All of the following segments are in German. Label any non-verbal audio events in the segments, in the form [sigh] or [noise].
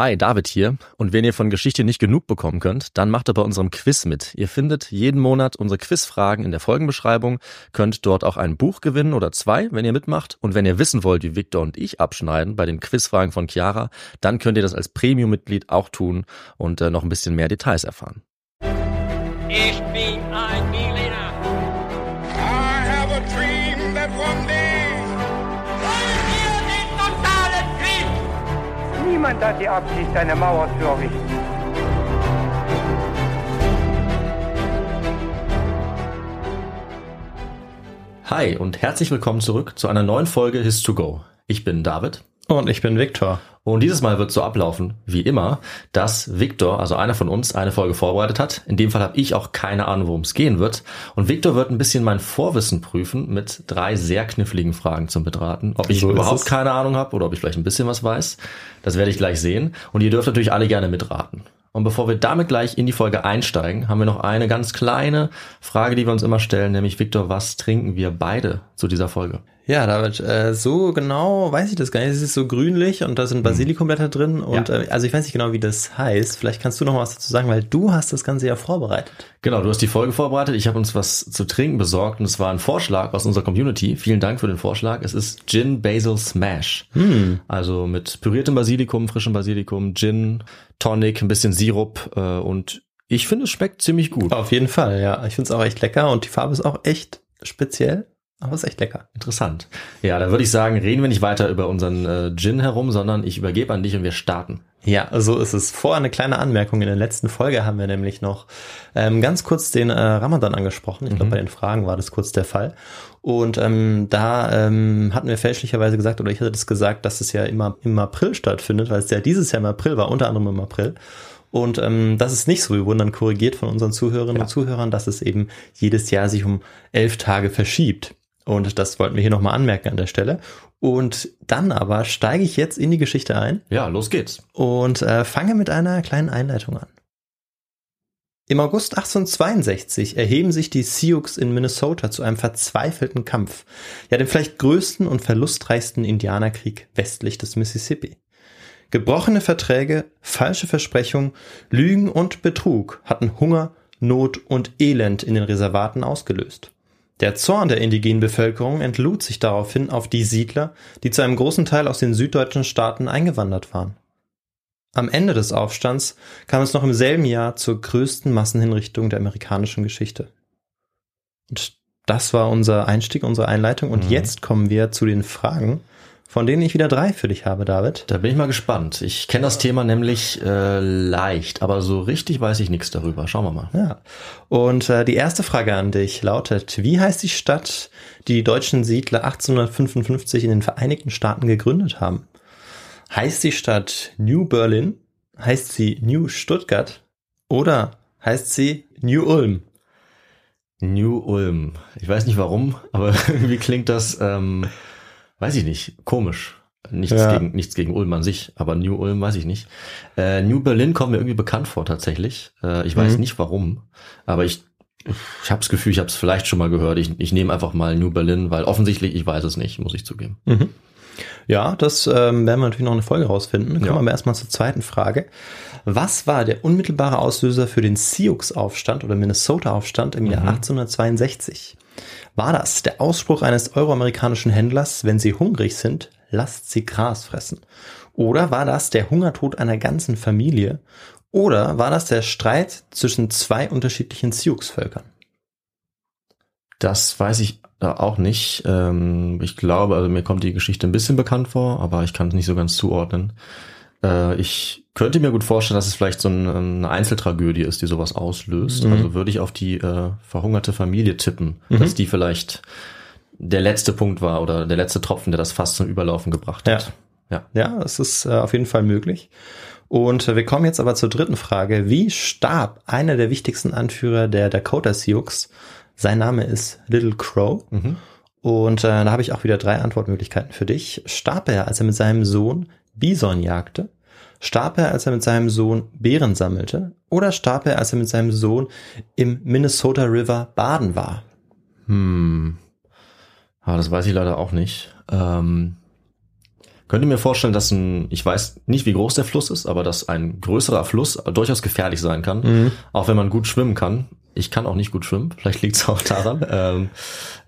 Hi, David hier. Und wenn ihr von Geschichte nicht genug bekommen könnt, dann macht ihr bei unserem Quiz mit. Ihr findet jeden Monat unsere Quizfragen in der Folgenbeschreibung, könnt dort auch ein Buch gewinnen oder zwei, wenn ihr mitmacht. Und wenn ihr wissen wollt, wie Victor und ich abschneiden bei den Quizfragen von Chiara, dann könnt ihr das als Premium-Mitglied auch tun und äh, noch ein bisschen mehr Details erfahren. Ich bin ein Niemand hat die Absicht, eine Mauer zu errichten. Hi und herzlich willkommen zurück zu einer neuen Folge His to Go. Ich bin David. Und ich bin Viktor. Und dieses Mal wird so ablaufen, wie immer, dass Victor, also einer von uns, eine Folge vorbereitet hat. In dem Fall habe ich auch keine Ahnung, worum es gehen wird. Und Victor wird ein bisschen mein Vorwissen prüfen mit drei sehr kniffligen Fragen zum Betraten. Ob ich So überhaupt keine Ahnung habe oder ob ich vielleicht ein bisschen was weiß. Das werde ich gleich sehen. Und ihr dürft natürlich alle gerne mitraten. Und bevor wir damit gleich in die Folge einsteigen, haben wir noch eine ganz kleine Frage, die wir uns immer stellen, nämlich Victor, was trinken wir beide zu dieser Folge? Ja, David, äh, so genau weiß ich das gar nicht. Es ist so grünlich und da sind Basilikumblätter drin und Ja. äh, also ich weiß nicht genau, wie das heißt. Vielleicht kannst du noch was dazu sagen, weil du hast das Ganze ja vorbereitet. Genau, du hast die Folge vorbereitet. Ich habe uns was zu trinken besorgt und es war ein Vorschlag aus unserer Community. Vielen Dank für den Vorschlag. Es ist Gin Basil Smash. Also mit püriertem Basilikum, frischem Basilikum, Gin, Tonic, ein bisschen Sirup äh, und ich finde, es schmeckt ziemlich gut. Auf jeden Fall, ja. Ich finde es auch echt lecker und die Farbe ist auch echt speziell, aber ist echt lecker. Interessant. Ja, dann würde ich sagen, reden wir nicht weiter über unseren äh, Gin herum, sondern ich übergebe an dich und wir starten. Ja, so ist es. Vor eine kleine Anmerkung. In der letzten Folge haben wir nämlich noch ähm, ganz kurz den äh, Ramadan angesprochen. Ich glaube, bei den Fragen war das kurz der Fall. Und ähm, da ähm, hatten wir fälschlicherweise gesagt, oder ich hatte das gesagt, dass es ja immer im April stattfindet, weil es ja dieses Jahr im April war, unter anderem im April. Und ähm, das ist nicht so. Wir wurden dann korrigiert von unseren Zuhörerinnen und Zuhörern, dass es eben jedes Jahr sich um elf Tage verschiebt. Und das wollten wir hier nochmal anmerken an der Stelle. Und dann aber steige ich jetzt in die Geschichte ein Ja, los geht's. und äh, fange mit einer kleinen Einleitung an. Im August 1862 erheben sich die Sioux in Minnesota zu einem verzweifelten Kampf, ja dem vielleicht größten und verlustreichsten Indianerkrieg westlich des Mississippi. Gebrochene Verträge, falsche Versprechungen, Lügen und Betrug hatten Hunger, Not und Elend in den Reservaten ausgelöst. Der Zorn der indigenen Bevölkerung entlud sich daraufhin auf die Siedler, die zu einem großen Teil aus den süddeutschen Staaten eingewandert waren. Am Ende des Aufstands kam es noch im selben Jahr zur größten Massenhinrichtung der amerikanischen Geschichte. Und das war unser Einstieg, unsere Einleitung. Und jetzt kommen wir zu den Fragen, von denen ich wieder drei für dich habe, David. Da bin ich mal gespannt. Ich kenne das Thema nämlich äh, leicht, aber so richtig weiß ich nichts darüber. Schauen wir mal. Ja. Und äh, die erste Frage an dich lautet, wie heißt die Stadt, die die deutschen Siedler 1855 in den Vereinigten Staaten gegründet haben? Heißt die Stadt New Berlin? Heißt sie New Stuttgart? Oder heißt sie New Ulm? New Ulm. Ich weiß nicht warum, aber [laughs] irgendwie klingt das, ähm, weiß ich nicht, komisch. Nichts, Ja. gegen, nichts gegen Ulm an sich, aber New Ulm weiß ich nicht. Äh, New Berlin kommt mir irgendwie bekannt vor tatsächlich. Äh, ich weiß Mhm. nicht warum, aber ich, ich habe das Gefühl, ich habe es vielleicht schon mal gehört. Ich, ich nehme einfach mal New Berlin, weil offensichtlich ich weiß es nicht, muss ich zugeben. Ja, das ähm, werden wir natürlich noch eine Folge rausfinden. Kommen Ja. wir aber erstmal zur zweiten Frage. Was war der unmittelbare Auslöser für den Sioux-Aufstand oder Minnesota-Aufstand im Jahr 1862? War das der Ausspruch eines euroamerikanischen Händlers, wenn Sie hungrig sind, lasst Sie Gras fressen? Oder war das der Hungertod einer ganzen Familie? Oder war das der Streit zwischen zwei unterschiedlichen Sioux-Völkern? Das weiß ich äh, auch nicht. Ähm, ich glaube, also mir kommt die Geschichte ein bisschen bekannt vor, aber ich kann es nicht so ganz zuordnen. Äh, ich könnte mir gut vorstellen, dass es vielleicht so ein, eine Einzeltragödie ist, die sowas auslöst. Mhm. Also würde ich auf die äh, verhungerte Familie tippen, dass die vielleicht der letzte Punkt war oder der letzte Tropfen, der das fast zum Überlaufen gebracht hat. Ja. Ja, es ist äh, auf jeden Fall möglich. Und äh, wir kommen jetzt aber zur dritten Frage. Wie starb einer der wichtigsten Anführer der Dakota Sioux? Sein Name ist Little Crow. Und äh, da habe ich auch wieder drei Antwortmöglichkeiten für dich. Starb er, als er mit seinem Sohn Bison jagte? Starb er, als er mit seinem Sohn Beeren sammelte? Oder starb er, als er mit seinem Sohn im Minnesota River baden war? Hm. Ah, das weiß ich leider auch nicht. Ähm, Könnte mir vorstellen, dass ein, ich weiß nicht, wie groß der Fluss ist, aber dass ein größerer Fluss durchaus gefährlich sein kann, Mhm. auch wenn man gut schwimmen kann. Ich kann auch nicht gut schwimmen, vielleicht liegt es auch daran. [laughs] ähm,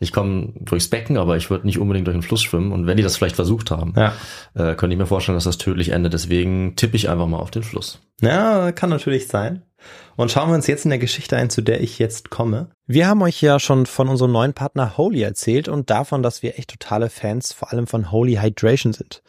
ich komme durchs Becken, aber ich würde nicht unbedingt durch den Fluss schwimmen. Und wenn die das vielleicht versucht haben, Ja. äh, könnte ich mir vorstellen, dass das tödlich endet. Deswegen tippe ich einfach mal auf den Fluss. Ja, kann natürlich sein. Und schauen wir uns jetzt in der Geschichte ein, zu der ich jetzt komme. Wir haben euch ja schon von unserem neuen Partner Holy erzählt und davon, dass wir echt totale Fans vor allem von Holy Hydration sind.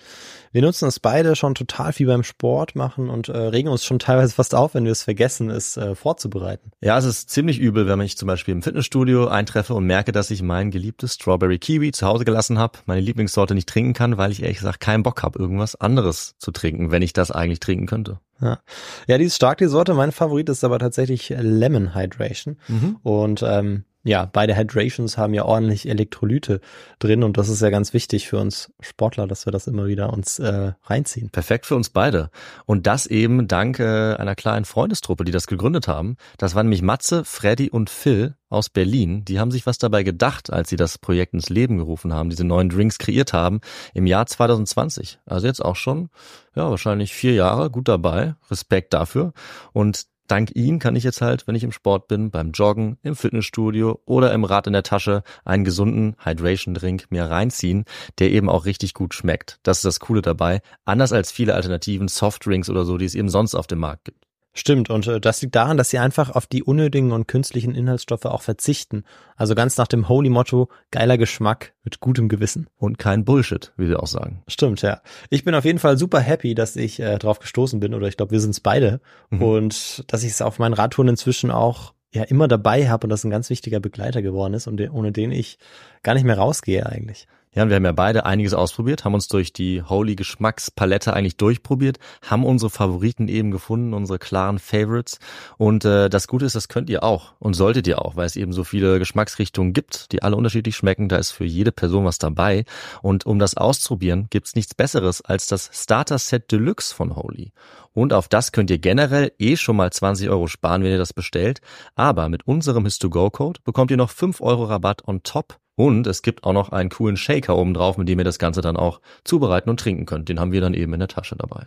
Wir nutzen es beide schon total viel beim Sport machen und äh, regen uns schon teilweise fast auf, wenn wir es vergessen, es äh, vorzubereiten. Ja, es ist ziemlich übel, wenn ich zum Beispiel im Fitnessstudio eintreffe und merke, dass ich mein geliebtes Strawberry Kiwi zu Hause gelassen habe, meine Lieblingssorte nicht trinken kann, weil ich ehrlich gesagt keinen Bock habe, irgendwas anderes zu trinken, wenn ich das eigentlich trinken könnte. Ja, ja die ist stark, die Sorte. Mein Favorit ist aber tatsächlich Lemon Hydration. Und ähm, ja, beide Hydrations haben ja ordentlich Elektrolyte drin und das ist ja ganz wichtig für uns Sportler, dass wir das immer wieder uns äh, reinziehen. Perfekt für uns beide. Und das eben dank äh, einer kleinen Freundestruppe, die das gegründet haben. Das waren nämlich Matze, Freddy und Phil aus Berlin. Die haben sich was dabei gedacht, als sie das Projekt ins Leben gerufen haben, diese neuen Drinks kreiert haben im Jahr 2020. Also jetzt auch schon, ja, wahrscheinlich vier Jahre, gut dabei. Respekt dafür. Und Dank ihnen kann ich jetzt halt, wenn ich im Sport bin, beim Joggen, im Fitnessstudio oder im Rad in der Tasche einen gesunden Hydration-Drink mir reinziehen, der eben auch richtig gut schmeckt. Das ist das Coole dabei. Anders als viele Alternativen, Softdrinks oder so, die es eben sonst auf dem Markt gibt. Stimmt, und äh, das liegt daran, dass sie einfach auf die unnötigen und künstlichen Inhaltsstoffe auch verzichten. Also ganz nach dem Holy-Motto, geiler Geschmack mit gutem Gewissen. Und kein Bullshit, wie sie auch sagen. Stimmt, ja. Ich bin auf jeden Fall super happy, dass ich äh, drauf gestoßen bin, oder ich glaube, wir sind es beide. Mhm. Und dass ich es auf meinen Radtouren inzwischen auch ja immer dabei habe und das ein ganz wichtiger Begleiter geworden ist und ohne den ich gar nicht mehr rausgehe eigentlich. Ja, und wir haben ja beide einiges ausprobiert, haben uns durch die Holy Geschmackspalette eigentlich durchprobiert, haben unsere Favoriten eben gefunden, unsere klaren Favorites. Und äh, das Gute ist, das könnt ihr auch und solltet ihr auch, weil es eben so viele Geschmacksrichtungen gibt, die alle unterschiedlich schmecken. Da ist für jede Person was dabei. Und um das auszuprobieren, gibt's nichts Besseres als das Starter Set Deluxe von Holy. Und auf das könnt ihr generell eh schon mal 20 Euro sparen, wenn ihr das bestellt. Aber mit unserem His2Go-Code bekommt ihr noch 5 Euro Rabatt on top. Und es gibt auch noch einen coolen Shaker oben drauf, mit dem ihr das Ganze dann auch zubereiten und trinken könnt. Den haben wir dann eben in der Tasche dabei.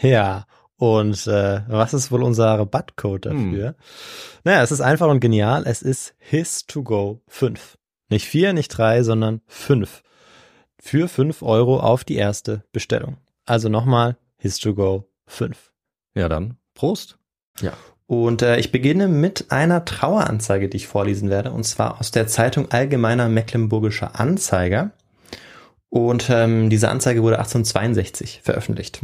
Ja, und äh, was ist wohl unser Rabattcode dafür? Naja, es ist einfach und genial. Es ist His2Go 5. Nicht 4, nicht 3, sondern 5. Für 5 Euro auf die erste Bestellung. Also nochmal His2Go 5. Ja, dann Prost. Ja. Und äh, ich beginne mit einer Traueranzeige, die ich vorlesen werde, und zwar aus der Zeitung Allgemeiner Mecklenburgischer Anzeiger. Und ähm, diese Anzeige wurde 1862 veröffentlicht.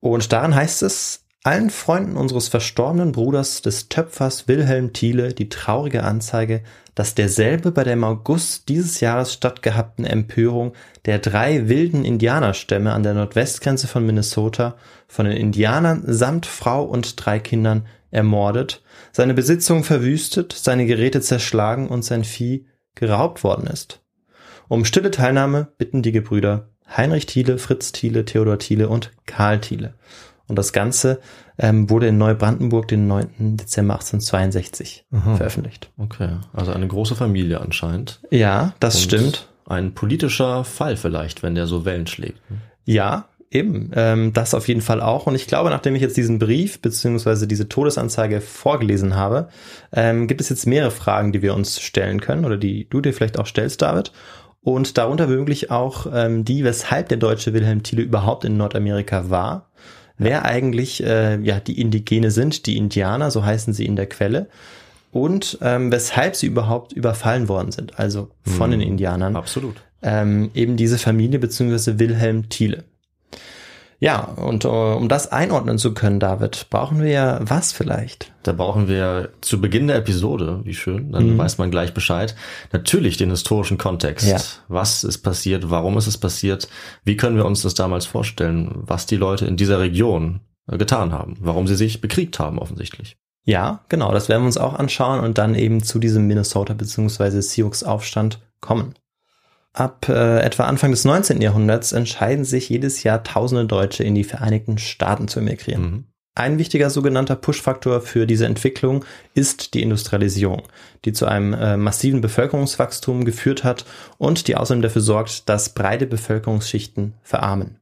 Und darin heißt es, allen Freunden unseres verstorbenen Bruders des Töpfers Wilhelm Thiele die traurige Anzeige, dass derselbe bei der im August dieses Jahres stattgehabten Empörung der drei wilden Indianerstämme an der Nordwestgrenze von Minnesota von den Indianern samt Frau und drei Kindern ermordet, seine Besitzung verwüstet, seine Geräte zerschlagen und sein Vieh geraubt worden ist. Um stille Teilnahme bitten die Gebrüder Heinrich Thiele, Fritz Thiele, Theodor Thiele und Karl Thiele. Und das Ganze ähm, wurde in Neubrandenburg den 9. Dezember 1862 veröffentlicht. Okay. Also eine große Familie anscheinend. Ja, das Und stimmt. Ein politischer Fall vielleicht, wenn der so Wellen schlägt. Ja, eben. Ähm, das auf jeden Fall auch. Und ich glaube, nachdem ich jetzt diesen Brief beziehungsweise diese Todesanzeige vorgelesen habe, ähm, gibt es jetzt mehrere Fragen, die wir uns stellen können oder die du dir vielleicht auch stellst, David. Und darunter wirklich auch ähm, die, weshalb der deutsche Wilhelm Thiele überhaupt in Nordamerika war. Wer eigentlich äh, ja die Indigene sind, die Indianer, so heißen sie in der Quelle. Und ähm, weshalb sie überhaupt überfallen worden sind, also von den Indianern Absolut. ähm, eben diese Familie beziehungsweise Wilhelm Thiele. Ja, und äh, um das einordnen zu können, David, brauchen wir ja was vielleicht? Da brauchen wir zu Beginn der Episode, wie schön, dann weiß man gleich Bescheid, natürlich den historischen Kontext. Ja. Was ist passiert? Warum ist es passiert? Wie können wir uns das damals vorstellen, was die Leute in dieser Region äh, getan haben? Warum sie sich bekriegt haben offensichtlich? Ja, genau, das werden wir uns auch anschauen und dann eben zu diesem Minnesota beziehungsweise Sioux Aufstand kommen. Ab äh, etwa Anfang des 19. Jahrhunderts entscheiden sich jedes Jahr tausende Deutsche in die Vereinigten Staaten zu emigrieren. Mhm. Ein wichtiger sogenannter Push-Faktor für diese Entwicklung ist die Industrialisierung, die zu einem äh, massiven Bevölkerungswachstum geführt hat und die außerdem dafür sorgt, dass breite Bevölkerungsschichten verarmen.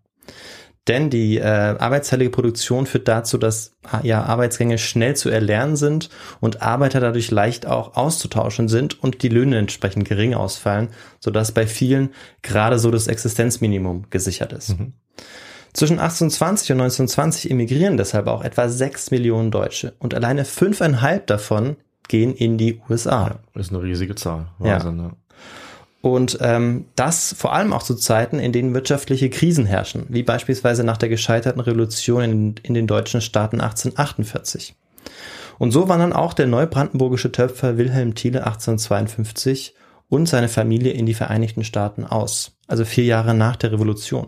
Denn die äh, arbeitsteilige Produktion führt dazu, dass ja, Arbeitsgänge schnell zu erlernen sind und Arbeiter dadurch leicht auch auszutauschen sind und die Löhne entsprechend gering ausfallen, sodass bei vielen gerade so das Existenzminimum gesichert ist. Mhm. Zwischen 1820 und 1920 emigrieren deshalb auch etwa sechs Millionen Deutsche und alleine fünfeinhalb davon gehen in die USA. Ja, ist eine riesige Zahl. Wahnsinn, ja. Und ähm, das vor allem auch zu Zeiten, in denen wirtschaftliche Krisen herrschen, wie beispielsweise nach der gescheiterten Revolution in, in den deutschen Staaten 1848. Und so wandern auch der neubrandenburgische Töpfer Wilhelm Thiele 1852 und seine Familie in die Vereinigten Staaten aus, also vier Jahre nach der Revolution.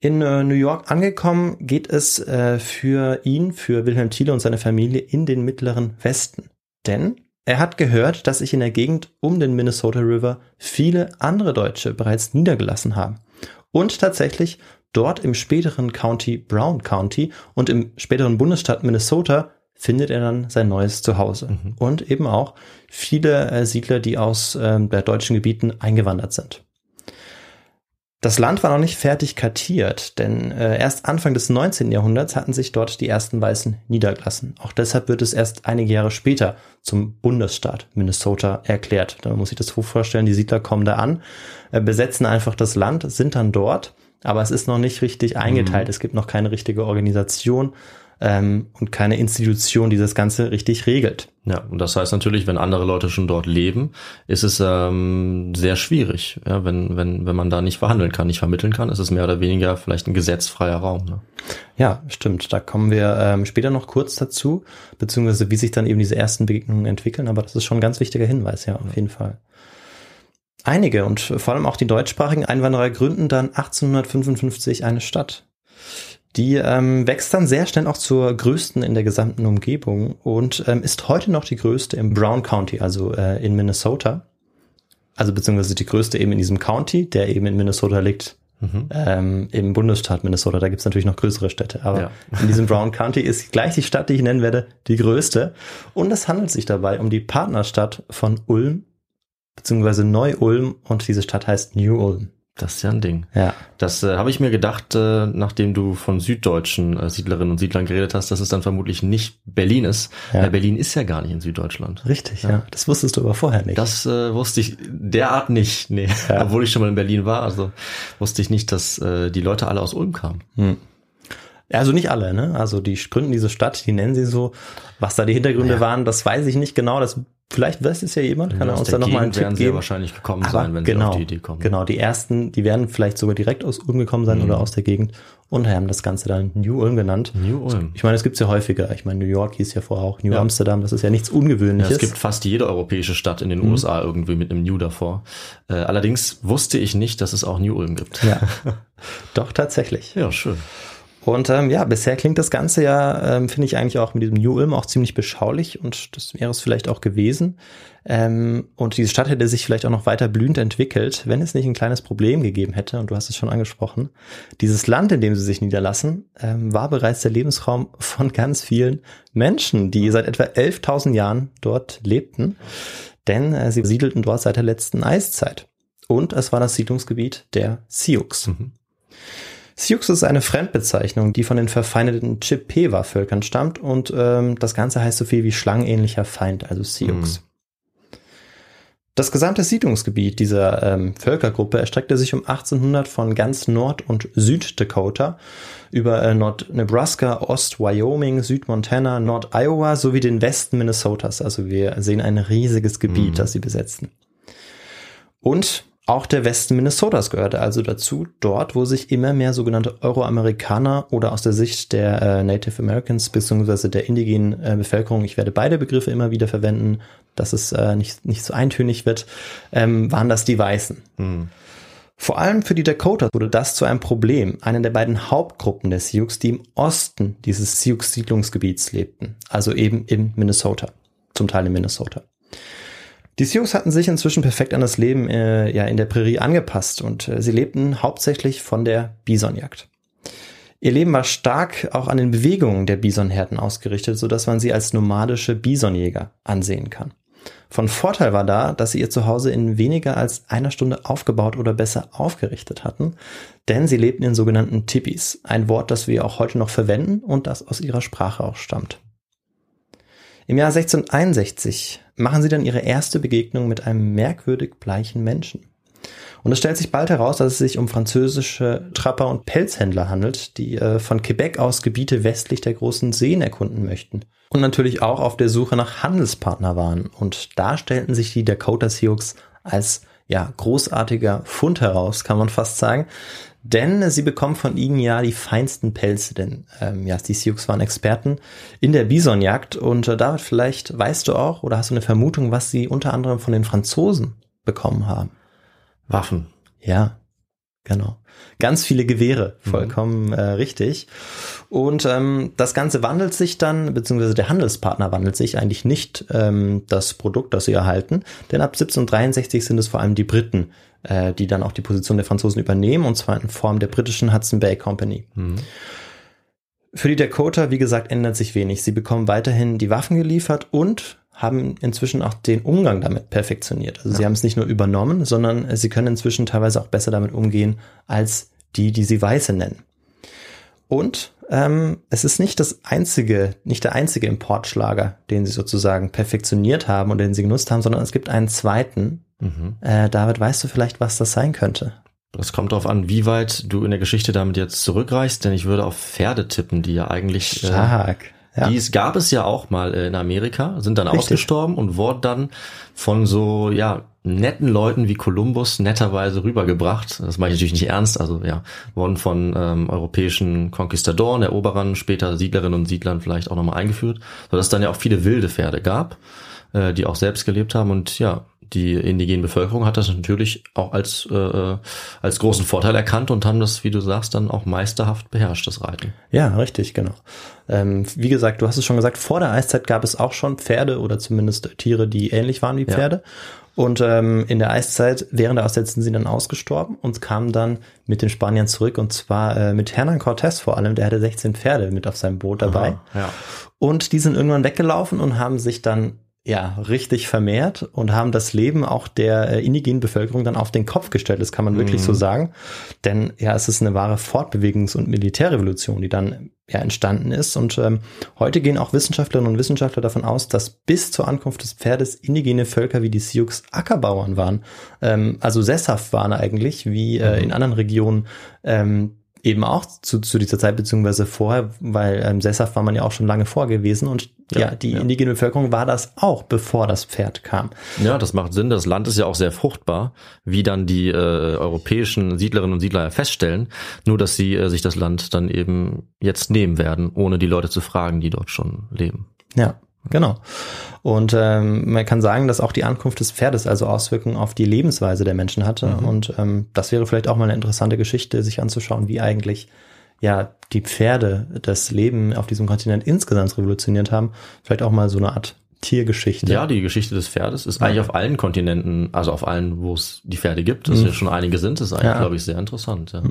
In äh, New York angekommen, geht es äh, für ihn, für Wilhelm Thiele und seine Familie in den mittleren Westen. Denn er hat gehört, dass sich in der Gegend um den Minnesota River viele andere Deutsche bereits niedergelassen haben. Und tatsächlich dort im späteren County Brown County und im späteren Bundesstaat Minnesota findet er dann sein neues Zuhause. Mhm. Und eben auch viele äh, Siedler, die aus äh, der deutschen Gebieten eingewandert sind. Das Land war noch nicht fertig kartiert, denn äh, erst Anfang des 19. Jahrhunderts hatten sich dort die ersten Weißen niedergelassen. Auch deshalb wird es erst einige Jahre später zum Bundesstaat Minnesota erklärt. Da muss ich das so vorstellen, die Siedler kommen da an, äh, besetzen einfach das Land, sind dann dort, aber es ist noch nicht richtig eingeteilt. Mhm. Es gibt noch keine richtige Organisation ähm, und keine Institution, die das Ganze richtig regelt. Ja, und das heißt natürlich, wenn andere Leute schon dort leben, ist es ähm, sehr schwierig. Ja, wenn, wenn, wenn man da nicht verhandeln kann, nicht vermitteln kann, ist es mehr oder weniger vielleicht ein gesetzfreier Raum. Ne? Ja, stimmt. Da kommen wir ähm, später noch kurz dazu, beziehungsweise wie sich dann eben diese ersten Begegnungen entwickeln. Aber das ist schon ein ganz wichtiger Hinweis, ja, auf ja. jeden Fall. Einige und vor allem auch die deutschsprachigen Einwanderer gründen dann 1855 eine Stadt. Die ähm, wächst dann sehr schnell auch zur größten in der gesamten Umgebung und ähm, ist heute noch die größte im Brown County, also äh, in Minnesota. Also beziehungsweise die größte eben in diesem County, der eben in Minnesota liegt, mhm. ähm, im Bundesstaat Minnesota. Da gibt's natürlich noch größere Städte, aber ja. [laughs] in diesem Brown County ist gleich die Stadt, die ich nennen werde, die größte. Und es handelt sich dabei um die Partnerstadt von Ulm, beziehungsweise Neu-Ulm und diese Stadt heißt New Ulm. Das ist ja ein Ding. Ja. Das äh, habe ich mir gedacht, äh, nachdem du von süddeutschen äh, Siedlerinnen und Siedlern geredet hast, dass es dann vermutlich nicht Berlin ist. Ja. Weil Berlin ist ja gar nicht in Süddeutschland. Richtig, ja. ja. Das wusstest du aber vorher nicht. Das äh, wusste ich derart nicht. Nee. Ja. [laughs] Obwohl ich schon mal in Berlin war, also wusste ich nicht, dass äh, die Leute alle aus Ulm kamen. Hm. Also nicht alle, ne? Also die gründen diese Stadt, die nennen sie so. Was da die Hintergründe ja. waren, das weiß ich nicht genau. Das vielleicht weiß es ja jemand, kann er uns da nochmal einen Tipp geben. Sie wahrscheinlich gekommen Aber sein, wenn genau, sie auf die Idee kommen. Genau, die ersten, die werden vielleicht sogar direkt aus Ulm gekommen sein mhm. oder aus der Gegend und haben das Ganze dann New Ulm genannt. New Ulm. Ich meine, es gibt's ja häufiger. Ich meine, New York hieß ja vorher auch New ja. Amsterdam. Das ist ja nichts Ungewöhnliches. Ja, es gibt fast jede europäische Stadt in den mhm. USA irgendwie mit einem New davor. Äh, allerdings wusste ich nicht, dass es auch New Ulm gibt. Ja, [laughs] doch tatsächlich. Ja, schön. Und ähm, ja, bisher klingt das Ganze ja, ähm, finde ich eigentlich auch mit diesem New Ulm auch ziemlich beschaulich und das wäre es vielleicht auch gewesen. Ähm, und diese Stadt hätte sich vielleicht auch noch weiter blühend entwickelt, wenn es nicht ein kleines Problem gegeben hätte. Und du hast es schon angesprochen. Dieses Land, in dem sie sich niederlassen, ähm, war bereits der Lebensraum von ganz vielen Menschen, die seit etwa 11.000 Jahren dort lebten. Denn äh, sie siedelten dort seit der letzten Eiszeit. Und es war das Siedlungsgebiet der Sioux. Mhm. Sioux ist eine Fremdbezeichnung, die von den verfeindeten Chippewa-Völkern stammt und ähm, das Ganze heißt so viel wie schlangenähnlicher Feind, also Sioux. Mhm. Das gesamte Siedlungsgebiet dieser ähm, Völkergruppe erstreckte sich um 1800 von ganz Nord- und Süd-Dakota über äh, Nord-Nebraska, Ost-Wyoming, Süd-Montana, Nord-Iowa sowie den Westen Minnesotas. Also wir sehen ein riesiges Gebiet, mhm. das sie besetzten. Und auch der Westen Minnesotas gehörte also dazu, dort, wo sich immer mehr sogenannte Euroamerikaner oder aus der Sicht der äh, Native Americans bzw. der indigenen äh, Bevölkerung, ich werde beide Begriffe immer wieder verwenden, dass es äh, nicht, nicht so eintönig wird, ähm, waren das die Weißen. Hm. Vor allem für die Dakota wurde das zu einem Problem, eine der beiden Hauptgruppen der Sioux, die im Osten dieses Sioux-Siedlungsgebiets lebten, also eben in Minnesota, zum Teil in Minnesota. Die Sioux hatten sich inzwischen perfekt an das Leben äh, ja, in der Prärie angepasst und äh, sie lebten hauptsächlich von der Bisonjagd. Ihr Leben war stark auch an den Bewegungen der Bisonherden ausgerichtet, so dass man sie als nomadische Bisonjäger ansehen kann. Von Vorteil war da, dass sie ihr Zuhause in weniger als einer Stunde aufgebaut oder besser aufgerichtet hatten, denn sie lebten in sogenannten Tipis, ein Wort, das wir auch heute noch verwenden und das aus ihrer Sprache auch stammt. Im Jahr 1661 machen sie dann ihre erste Begegnung mit einem merkwürdig bleichen Menschen. Und es stellt sich bald heraus, dass es sich um französische Trapper und Pelzhändler handelt, die äh, von Quebec aus Gebiete westlich der großen Seen erkunden möchten. Und natürlich auch auf der Suche nach Handelspartner waren. Und da stellten sich die Dakota Sioux als ja, großartiger Fund heraus, kann man fast sagen. Denn sie bekommen von ihnen ja die feinsten Pelze, denn ähm, ja, die Sioux waren Experten in der Bisonjagd und äh, David, vielleicht weißt du auch oder hast du eine Vermutung, was sie unter anderem von den Franzosen bekommen haben? Waffen. Ja, genau. Ganz viele Gewehre, Mhm. vollkommen mhm. äh, richtig. Und ähm, das Ganze wandelt sich dann, beziehungsweise der Handelspartner wandelt sich eigentlich nicht ähm, das Produkt, das sie erhalten, denn ab 1763 sind es vor allem die Briten, äh, die dann auch die Position der Franzosen übernehmen, und zwar in Form der britischen Hudson Bay Company. Mhm. Für die Dakota, wie gesagt, ändert sich wenig. Sie bekommen weiterhin die Waffen geliefert und haben inzwischen auch den Umgang damit perfektioniert. Also ja. sie haben es nicht nur übernommen, sondern sie können inzwischen teilweise auch besser damit umgehen als die, die sie Weiße nennen. Und ähm, es ist nicht das einzige, nicht der einzige Importschlager, den sie sozusagen perfektioniert haben und den sie genutzt haben, sondern es gibt einen zweiten. Mhm. Äh, David, weißt du vielleicht, was das sein könnte? Das kommt darauf an, wie weit du in der Geschichte damit jetzt zurückreichst, denn ich würde auf Pferde tippen, die ja eigentlich. Stark. Äh, ja. Dies gab es ja auch mal in Amerika, sind dann Richtig. ausgestorben und wurden dann von so, ja, netten Leuten wie Kolumbus netterweise rübergebracht. Das mache ich natürlich nicht ernst. Also ja, wurden von ähm, europäischen Konquistadoren, Eroberern, später Siedlerinnen und Siedlern vielleicht auch nochmal eingeführt, sodass es dann ja auch viele wilde Pferde gab, äh, die auch selbst gelebt haben und ja, die indigene Bevölkerung hat das natürlich auch als, äh, als großen Vorteil erkannt und haben das, wie du sagst, dann auch meisterhaft beherrscht, das Reiten. Ja, richtig, genau. Ähm, wie gesagt, du hast es schon gesagt, vor der Eiszeit gab es auch schon Pferde oder zumindest Tiere, die ähnlich waren wie Pferde. Ja. Und ähm, in der Eiszeit, während der Auszeit sind sie dann ausgestorben und kamen dann mit den Spaniern zurück und zwar äh, mit Hernan Cortés vor allem, der hatte 16 Pferde mit auf seinem Boot dabei. Aha, ja. Und die sind irgendwann weggelaufen und haben sich dann ja, richtig vermehrt und haben das Leben auch der äh, indigenen Bevölkerung dann auf den Kopf gestellt. Das kann man wirklich Mhm. so sagen. Denn ja, es ist eine wahre Fortbewegungs- und Militärrevolution, die dann ja entstanden ist. Und ähm, heute gehen auch Wissenschaftlerinnen und Wissenschaftler davon aus, dass bis zur Ankunft des Pferdes indigene Völker wie die Sioux Ackerbauern waren. Ähm, also sesshaft waren eigentlich, wie äh, Mhm. in anderen Regionen ähm, eben auch zu, zu dieser Zeit beziehungsweise vorher, weil ähm, sesshaft war man ja auch schon lange vor gewesen und ja, Ja, die ja. indigene Bevölkerung war das auch, bevor das Pferd kam. Ja, das macht Sinn. Das Land ist ja auch sehr fruchtbar, wie dann die äh, europäischen Siedlerinnen und Siedler ja feststellen. Nur, dass sie äh, sich das Land dann eben jetzt nehmen werden, ohne die Leute zu fragen, die dort schon leben. Ja, genau. Und ähm, man kann sagen, dass auch die Ankunft des Pferdes also Auswirkungen auf die Lebensweise der Menschen hatte. Mhm. Und ähm, das wäre vielleicht auch mal eine interessante Geschichte, sich anzuschauen, wie eigentlich ja die Pferde das Leben auf diesem Kontinent insgesamt revolutioniert haben. Vielleicht auch mal so eine Art Tiergeschichte. Ja, die Geschichte des Pferdes ist eigentlich auf allen Kontinenten, also auf allen, wo es die Pferde gibt, das Mhm. ja schon einige sind, ist eigentlich, Ja. glaube ich, sehr interessant. Ja.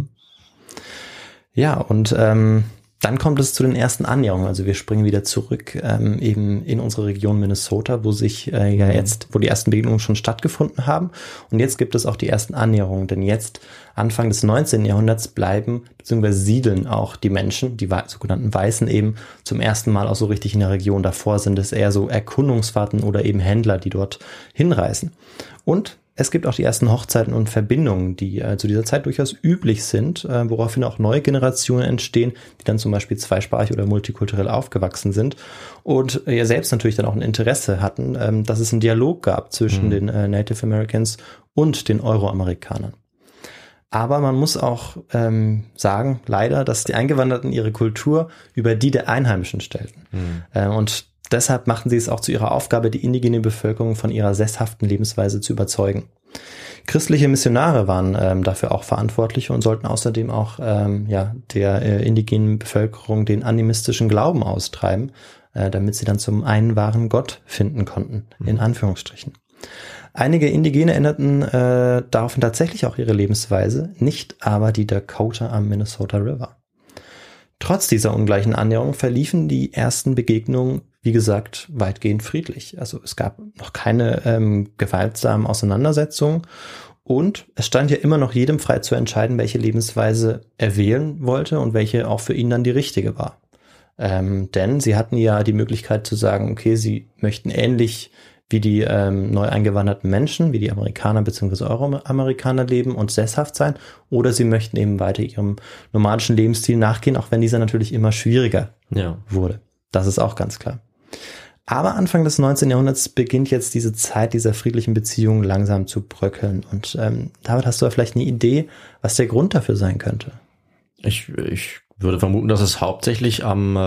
Ja, und ähm, dann kommt es zu den ersten Annäherungen. Also wir springen wieder zurück ähm, eben in unsere Region Minnesota, wo sich äh, ja jetzt, wo die ersten Begegnungen schon stattgefunden haben. Und jetzt gibt es auch die ersten Annäherungen, denn jetzt Anfang des 19. Jahrhunderts bleiben bzw. siedeln auch die Menschen, die sogenannten Weißen eben zum ersten Mal auch so richtig in der Region. Davor sind es eher so Erkundungsfahrten oder eben Händler, die dort hinreisen. Und es gibt auch die ersten Hochzeiten und Verbindungen, die äh, zu dieser Zeit durchaus üblich sind, äh, woraufhin auch neue Generationen entstehen, die dann zum Beispiel zweisprachig oder multikulturell aufgewachsen sind und äh, ja selbst natürlich dann auch ein Interesse hatten, ähm, dass es einen Dialog gab zwischen Mhm. den äh, Native Americans und den Euroamerikanern. Aber man muss auch ähm, sagen, leider, dass die Eingewanderten ihre Kultur über die der Einheimischen stellten. Mhm. Äh, und deshalb machten sie es auch zu ihrer Aufgabe, die indigene Bevölkerung von ihrer sesshaften Lebensweise zu überzeugen. Christliche Missionare waren ähm, dafür auch verantwortlich und sollten außerdem auch ähm, ja, der äh, indigenen Bevölkerung den animistischen Glauben austreiben, äh, damit sie dann zum einen wahren Gott finden konnten, in Anführungsstrichen. Einige Indigene änderten äh, daraufhin tatsächlich auch ihre Lebensweise, nicht aber die Dakota am Minnesota River. Trotz dieser ungleichen Annäherung verliefen die ersten Begegnungen, wie gesagt, weitgehend friedlich. Also es gab noch keine ähm, gewaltsamen Auseinandersetzungen und es stand ja immer noch jedem frei zu entscheiden, welche Lebensweise er wählen wollte und welche auch für ihn dann die richtige war. Ähm, denn sie hatten ja die Möglichkeit zu sagen, okay, sie möchten ähnlich wie die ähm, neu eingewanderten Menschen, wie die Amerikaner bzw. Euroamerikaner leben und sesshaft sein, oder sie möchten eben weiter ihrem nomadischen Lebensstil nachgehen, auch wenn dieser natürlich immer schwieriger Ja. wurde. Das ist auch ganz klar. Aber Anfang des 19. Jahrhunderts beginnt jetzt diese Zeit dieser friedlichen Beziehungen langsam zu bröckeln. Und ähm, David, hast du da vielleicht eine Idee, was der Grund dafür sein könnte? Ich, ich würde vermuten, dass es hauptsächlich am, äh,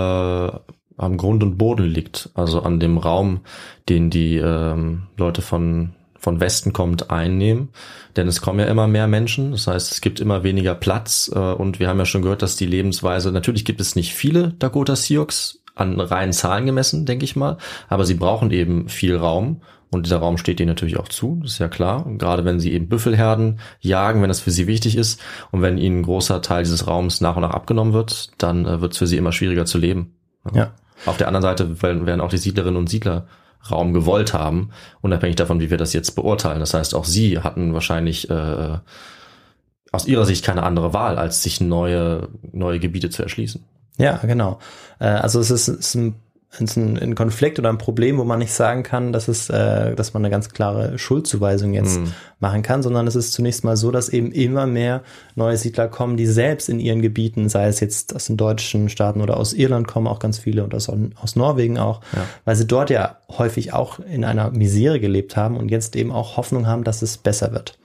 am Grund und Boden liegt, also an dem Raum, den die ähm, Leute von von Westen kommt, einnehmen. Denn es kommen ja immer mehr Menschen, das heißt, es gibt immer weniger Platz äh, und wir haben ja schon gehört, dass die Lebensweise, natürlich gibt es nicht viele Dakota Sioux, an reinen Zahlen gemessen, denke ich mal, aber sie brauchen eben viel Raum und dieser Raum steht ihnen natürlich auch zu, das ist ja klar. Und gerade wenn sie eben Büffelherden jagen, wenn das für sie wichtig ist und wenn ihnen ein großer Teil dieses Raums nach und nach abgenommen wird, dann äh, wird es für sie immer schwieriger zu leben. Ja. Auf der anderen Seite werden werden auch die Siedlerinnen und Siedler Raum gewollt haben, unabhängig davon, wie wir das jetzt beurteilen. Das heißt, auch sie hatten wahrscheinlich äh, aus ihrer Sicht keine andere Wahl, als sich neue, neue Gebiete zu erschließen. Ja, genau. Äh, also es ist, ist ein, ist ein, ein Konflikt oder ein Problem, wo man nicht sagen kann, dass es, äh, dass man eine ganz klare Schuldzuweisung jetzt Mhm. machen kann, sondern es ist zunächst mal so, dass eben immer mehr neue Siedler kommen, die selbst in ihren Gebieten, sei es jetzt aus den deutschen Staaten oder aus Irland kommen auch ganz viele und aus, aus Norwegen auch, Ja. weil sie dort ja häufig auch in einer Misere gelebt haben und jetzt eben auch Hoffnung haben, dass es besser wird.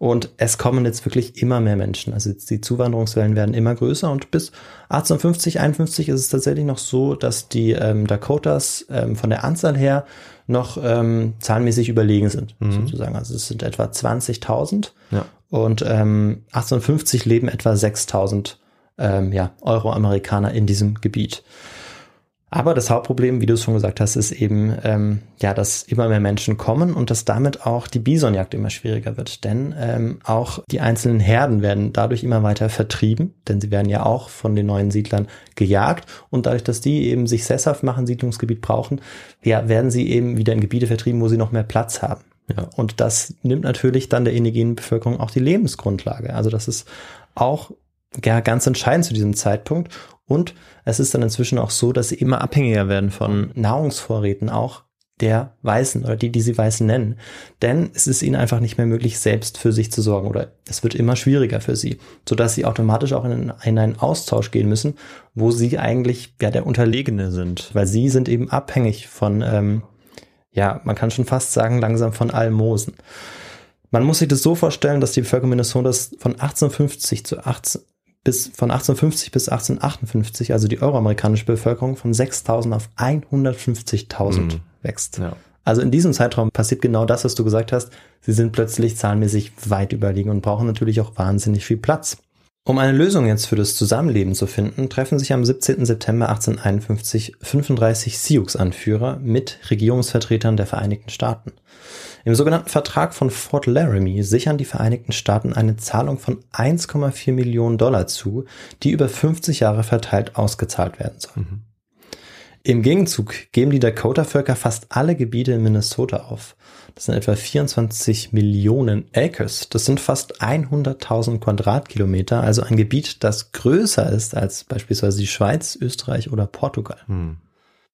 Und es kommen jetzt wirklich immer mehr Menschen. Also jetzt die Zuwanderungswellen werden immer größer und bis 1850, 51 ist es tatsächlich noch so, dass die ähm, Dakotas ähm, von der Anzahl her noch ähm, zahlenmäßig überlegen sind, sozusagen. Also es sind etwa 20.000 Ja. und ähm, 1850 leben etwa 6.000 ähm, ja, Euro-Amerikaner in diesem Gebiet. Aber das Hauptproblem, wie du es schon gesagt hast, ist eben, ähm, ja, dass immer mehr Menschen kommen und dass damit auch die Bisonjagd immer schwieriger wird. Denn ähm, auch die einzelnen Herden werden dadurch immer weiter vertrieben, denn sie werden ja auch von den neuen Siedlern gejagt. Und dadurch, dass die eben sich sesshaft machen, Siedlungsgebiet brauchen, ja, werden sie eben wieder in Gebiete vertrieben, wo sie noch mehr Platz haben. Ja. Und das nimmt natürlich dann der indigenen Bevölkerung auch die Lebensgrundlage. Also das ist auch ja, ganz entscheidend zu diesem Zeitpunkt. Und es ist dann inzwischen auch so, dass sie immer abhängiger werden von Nahrungsvorräten auch der Weißen oder die, die sie Weißen nennen. Denn es ist ihnen einfach nicht mehr möglich, selbst für sich zu sorgen oder es wird immer schwieriger für sie, sodass sie automatisch auch in, in einen Austausch gehen müssen, wo sie eigentlich ja der Unterlegene sind, weil sie sind eben abhängig von, ähm, ja, man kann schon fast sagen, langsam von Almosen. Man muss sich das so vorstellen, dass die Bevölkerung Minnesotas von 1850 zu 18 bis von 1850 bis 1858, also die euroamerikanische Bevölkerung von 6.000 auf 150.000 Mhm. wächst. Ja. Also in diesem Zeitraum passiert genau das, was du gesagt hast. Sie sind plötzlich zahlenmäßig weit überlegen und brauchen natürlich auch wahnsinnig viel Platz. Um eine Lösung jetzt für das Zusammenleben zu finden, treffen sich am 17. September 1851 35 Sioux-Anführer mit Regierungsvertretern der Vereinigten Staaten. Im sogenannten Vertrag von Fort Laramie sichern die Vereinigten Staaten eine Zahlung von 1,4 Millionen Dollar zu, die über 50 Jahre verteilt ausgezahlt werden soll. Im Gegenzug geben die Dakota-Völker fast alle Gebiete in Minnesota auf. Das sind etwa 24 Millionen Acres. Das sind fast 100.000 Quadratkilometer, also ein Gebiet, das größer ist als beispielsweise die Schweiz, Österreich oder Portugal. Hm.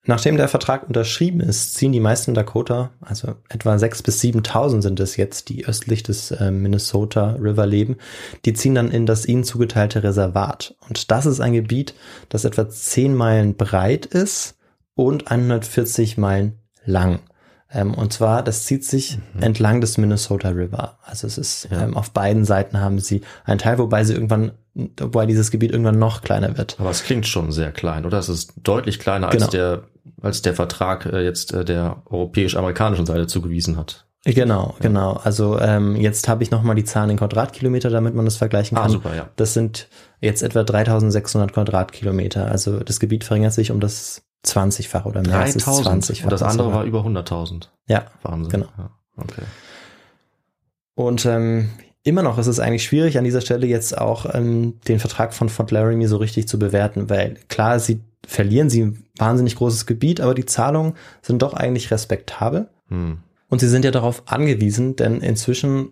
Nachdem der Vertrag unterschrieben ist, ziehen die meisten Dakota, also etwa 6.000 bis 7.000 sind es jetzt, die östlich des äh, Minnesota River leben, die ziehen dann in das ihnen zugeteilte Reservat. Und das ist ein Gebiet, das etwa 10 Meilen breit ist und 140 Meilen lang. Ähm, und zwar, das zieht sich entlang des Minnesota River. Also es ist, Ja. ähm, auf beiden Seiten haben sie einen Teil, wobei sie irgendwann, wobei dieses Gebiet irgendwann noch kleiner wird. Aber es klingt schon sehr klein, oder? Es ist deutlich kleiner, als Genau. der, als der Vertrag äh, jetzt äh, der europäisch-amerikanischen Seite zugewiesen hat. Genau, genau. Also ähm, jetzt habe ich nochmal die Zahlen in Quadratkilometer, damit man das vergleichen Ah, kann. super, ja. Das sind jetzt etwa 3600 Quadratkilometer. Also das Gebiet verringert sich um das 20-fache oder mehr als das 20-fache. Und das andere sogar. war über 100.000. Ja, Wahnsinn. Genau. Ja, okay. Und ähm, Immer noch ist es eigentlich schwierig, an dieser Stelle jetzt auch ähm, den Vertrag von Fort Laramie so richtig zu bewerten, weil klar, sie verlieren sie ein wahnsinnig großes Gebiet, aber die Zahlungen sind doch eigentlich respektabel. Hm. Und sie sind ja darauf angewiesen, denn inzwischen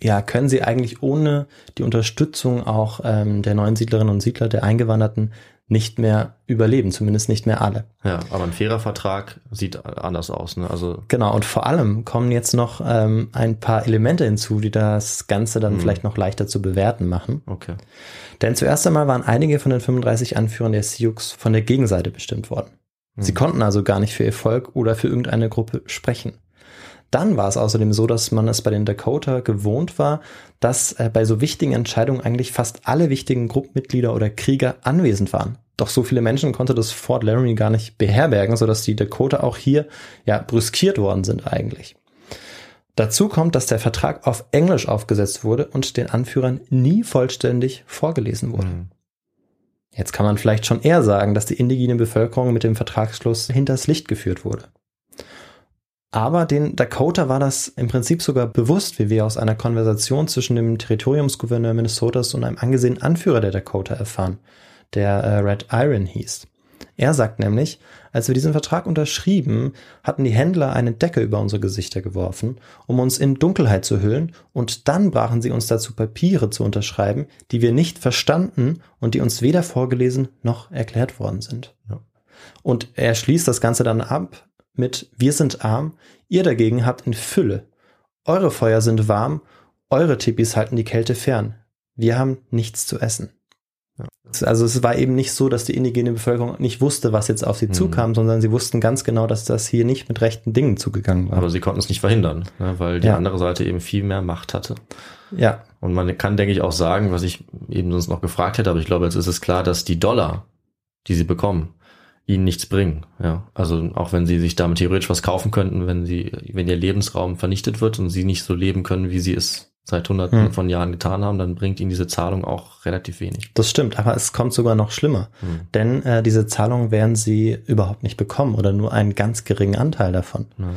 ja, können sie eigentlich ohne die Unterstützung auch ähm, der neuen Siedlerinnen und Siedler, der Eingewanderten, nicht mehr überleben, zumindest nicht mehr alle. Ja, aber ein fairer Vertrag sieht anders aus. Ne? Also Genau, und vor allem kommen jetzt noch ähm, ein paar Elemente hinzu, die das Ganze dann Mhm. vielleicht noch leichter zu bewerten machen. okay. Denn zuerst einmal waren einige von den 35 Anführern der Sioux von der Gegenseite bestimmt worden. Sie Mhm. konnten also gar nicht für ihr Volk oder für irgendeine Gruppe sprechen. Dann war es außerdem so, dass man es bei den Dakota gewohnt war, dass äh, bei so wichtigen Entscheidungen eigentlich fast alle wichtigen Gruppenmitglieder oder Krieger anwesend waren. Doch so viele Menschen konnte das Fort Laramie gar nicht beherbergen, sodass die Dakota auch hier ja brüskiert worden sind eigentlich. Dazu kommt, dass der Vertrag auf Englisch aufgesetzt wurde und den Anführern nie vollständig vorgelesen wurde. Mhm. Jetzt kann man vielleicht schon eher sagen, dass die indigene Bevölkerung mit dem Vertragsschluss hinters Licht geführt wurde. Aber den Dakota war das im Prinzip sogar bewusst, wie wir aus einer Konversation zwischen dem Territoriumsgouverneur Minnesotas und einem angesehenen Anführer der Dakota erfahren, der äh, Red Iron hieß. Er sagt nämlich, als wir diesen Vertrag unterschrieben, hatten die Händler eine Decke über unsere Gesichter geworfen, um uns in Dunkelheit zu hüllen, und dann brachen sie uns dazu Papiere zu unterschreiben, die wir nicht verstanden und die uns weder vorgelesen noch erklärt worden sind. Ja. Und er schließt das Ganze dann ab mit Wir sind arm, ihr dagegen habt in Fülle. Eure Feuer sind warm, eure Tipis halten die Kälte fern. Wir haben nichts zu essen. Also es war eben nicht so, dass die indigene Bevölkerung nicht wusste, was jetzt auf sie Mhm. zukam, sondern sie wussten ganz genau, dass das hier nicht mit rechten Dingen zugegangen war. Aber sie konnten es nicht verhindern, ne? weil die Ja. andere Seite eben viel mehr Macht hatte. ja, Und man kann, denke ich, auch sagen, was ich eben sonst noch gefragt hätte, aber ich glaube, jetzt ist es klar, dass die Dollar, die sie bekommen, ihnen nichts bringen. Ja, also auch wenn sie sich damit theoretisch was kaufen könnten, wenn sie, wenn ihr Lebensraum vernichtet wird und sie nicht so leben können, wie sie es seit hunderten Hm. von Jahren getan haben, dann bringt ihnen diese Zahlung auch relativ wenig. das stimmt, aber es kommt sogar noch schlimmer. Hm. Denn äh, diese Zahlungen werden sie überhaupt nicht bekommen oder nur einen ganz geringen Anteil davon. Ja.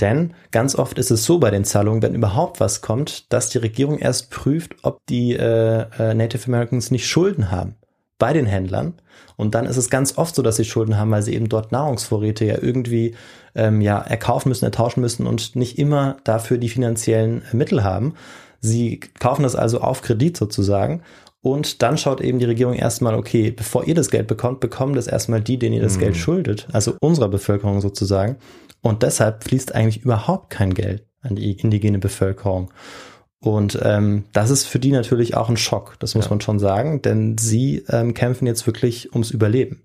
Denn ganz oft ist es so bei den Zahlungen, wenn überhaupt was kommt, dass die Regierung erst prüft, ob die äh, äh, Native Americans nicht Schulden haben bei den Händlern. Und dann ist es ganz oft so, dass sie Schulden haben, weil sie eben dort Nahrungsvorräte ja irgendwie ähm, ja erkaufen müssen, ertauschen müssen und nicht immer dafür die finanziellen Mittel haben. Sie kaufen das also auf Kredit sozusagen. Und dann schaut eben die Regierung erstmal, okay, bevor ihr das Geld bekommt, bekommen das erstmal die, denen ihr das Mhm. Geld schuldet, also unserer Bevölkerung sozusagen. Und deshalb fließt eigentlich überhaupt kein Geld an die indigene Bevölkerung. Und ähm, das ist für die natürlich auch ein Schock, das muss Ja. man schon sagen, denn sie ähm, kämpfen jetzt wirklich ums Überleben.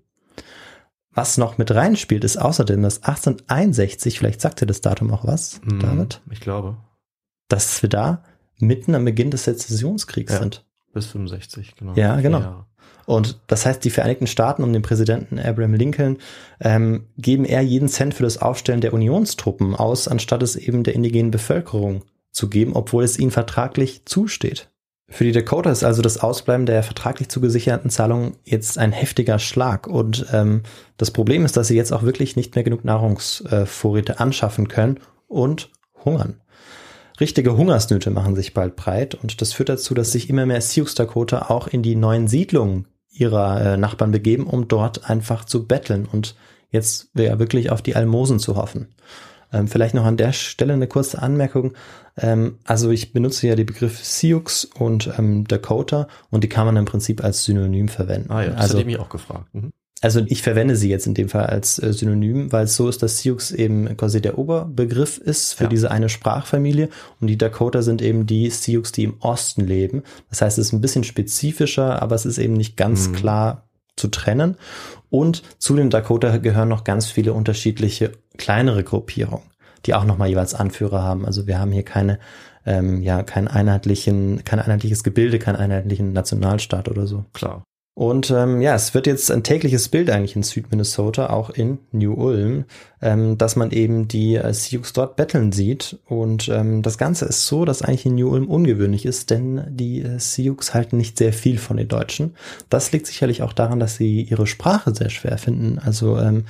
Was noch mit reinspielt, ist außerdem, dass 1861, vielleicht sagt ihr das Datum auch was, Hm, David, Ich glaube, dass wir da mitten am Beginn des Sezessionskriegs Ja. sind. bis 65, genau. Ja, genau. Jahre. Und das heißt, die Vereinigten Staaten um den Präsidenten Abraham Lincoln ähm, geben eher jeden Cent für das Aufstellen der Unionstruppen aus, anstatt es eben der indigenen Bevölkerung zu geben, obwohl es ihnen vertraglich zusteht. Für die Dakota ist also das Ausbleiben der vertraglich zugesicherten Zahlungen jetzt ein heftiger Schlag. Und ähm, das Problem ist, dass sie jetzt auch wirklich nicht mehr genug Nahrungsvorräte anschaffen können und hungern. Richtige Hungersnöte machen sich bald breit und das führt dazu, dass sich immer mehr Sioux Dakota auch in die neuen Siedlungen ihrer äh, Nachbarn begeben, um dort einfach zu betteln und jetzt ja wirklich auf die Almosen zu hoffen. Ähm, vielleicht noch an der Stelle eine kurze Anmerkung. Ähm, also ich benutze ja die Begriffe Sioux und ähm, Dakota und die kann man im Prinzip als Synonym verwenden. Ah ja, das also, hätte ich mich auch gefragt. Mhm. also ich verwende sie jetzt in dem Fall als äh, Synonym, weil es so ist, dass Sioux eben quasi der Oberbegriff ist für Ja. diese eine Sprachfamilie und die Dakota sind eben die Sioux, die im Osten leben. Das heißt, es ist ein bisschen spezifischer, aber es ist eben nicht ganz Mhm. klar zu trennen. Und zu den Dakota gehören noch ganz viele unterschiedliche kleinere Gruppierungen, die auch nochmal jeweils Anführer haben. Also wir haben hier keine, ähm, ja, keinen einheitlichen, kein einheitliches Gebilde, keinen einheitlichen Nationalstaat oder so. Klar. Und ähm, ja, es wird jetzt ein tägliches Bild eigentlich in Südminnesota, auch in New Ulm, ähm, dass man eben die äh, Sioux dort betteln sieht. Und ähm, das Ganze ist so, dass eigentlich in New Ulm ungewöhnlich ist, denn die äh, Sioux halten nicht sehr viel von den Deutschen. Das liegt sicherlich auch daran, dass sie ihre Sprache sehr schwer finden. Also ähm,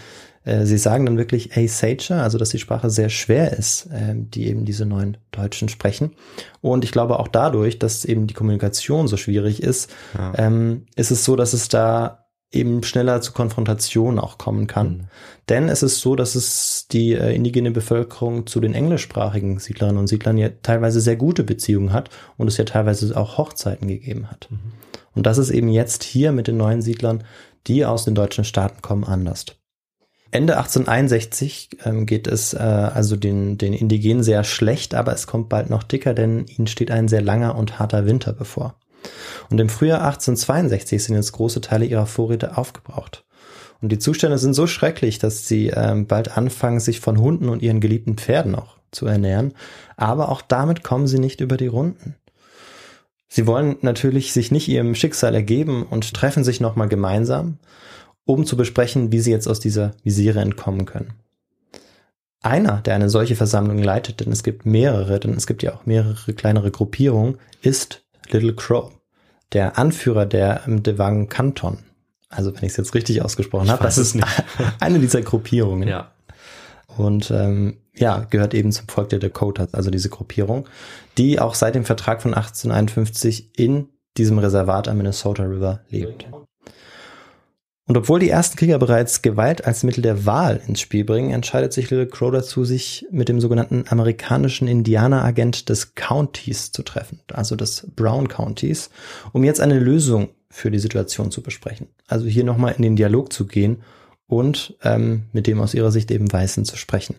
Äh, sie sagen dann wirklich A Sager, also dass die Sprache sehr schwer ist, äh, die eben diese neuen Deutschen sprechen. Und ich glaube auch dadurch, dass eben die Kommunikation so schwierig ist, Ja. ähm, ist es so, dass es da eben schneller zu Konfrontationen auch kommen kann. Mhm. Denn es ist so, dass es die äh, indigene Bevölkerung zu den englischsprachigen Siedlerinnen und Siedlern ja teilweise sehr gute Beziehungen hat und es ja teilweise auch Hochzeiten gegeben hat. Und das ist eben jetzt hier mit den neuen Siedlern, die aus den deutschen Staaten kommen, anders. Ende 1861 ähm, geht es äh, also den, den Indigenen sehr schlecht, aber es kommt bald noch dicker, denn ihnen steht ein sehr langer und harter Winter bevor. Und im Frühjahr 1862 sind jetzt große Teile ihrer Vorräte aufgebraucht. Und die Zustände sind so schrecklich, dass sie ähm, bald anfangen, sich von Hunden und ihren geliebten Pferden auch zu ernähren. Aber auch damit kommen sie nicht über die Runden. Sie wollen natürlich sich nicht ihrem Schicksal ergeben und treffen sich nochmal gemeinsam, um zu besprechen, wie sie jetzt aus dieser Misere entkommen können. Einer, der eine solche Versammlung leitet, denn es gibt mehrere, denn es gibt ja auch mehrere kleinere Gruppierungen, ist Little Crow, der Anführer der ähm, Devang Kanton. Also wenn ich es jetzt richtig ausgesprochen Ich habe, das ist nicht. [laughs] eine dieser Gruppierungen. Ja. Und ähm, ja, gehört eben zum Volk der Dakotas, also diese Gruppierung, die auch seit dem Vertrag von 1851 in diesem Reservat am Minnesota River lebt. Und obwohl die ersten Krieger bereits Gewalt als Mittel der Wahl ins Spiel bringen, entscheidet sich Little Crow dazu, sich mit dem sogenannten amerikanischen Indianeragent des Countys zu treffen, also des Brown Countys, um jetzt eine Lösung für die Situation zu besprechen. Also hier nochmal in den Dialog zu gehen und ähm, mit dem aus ihrer Sicht eben Weißen zu sprechen.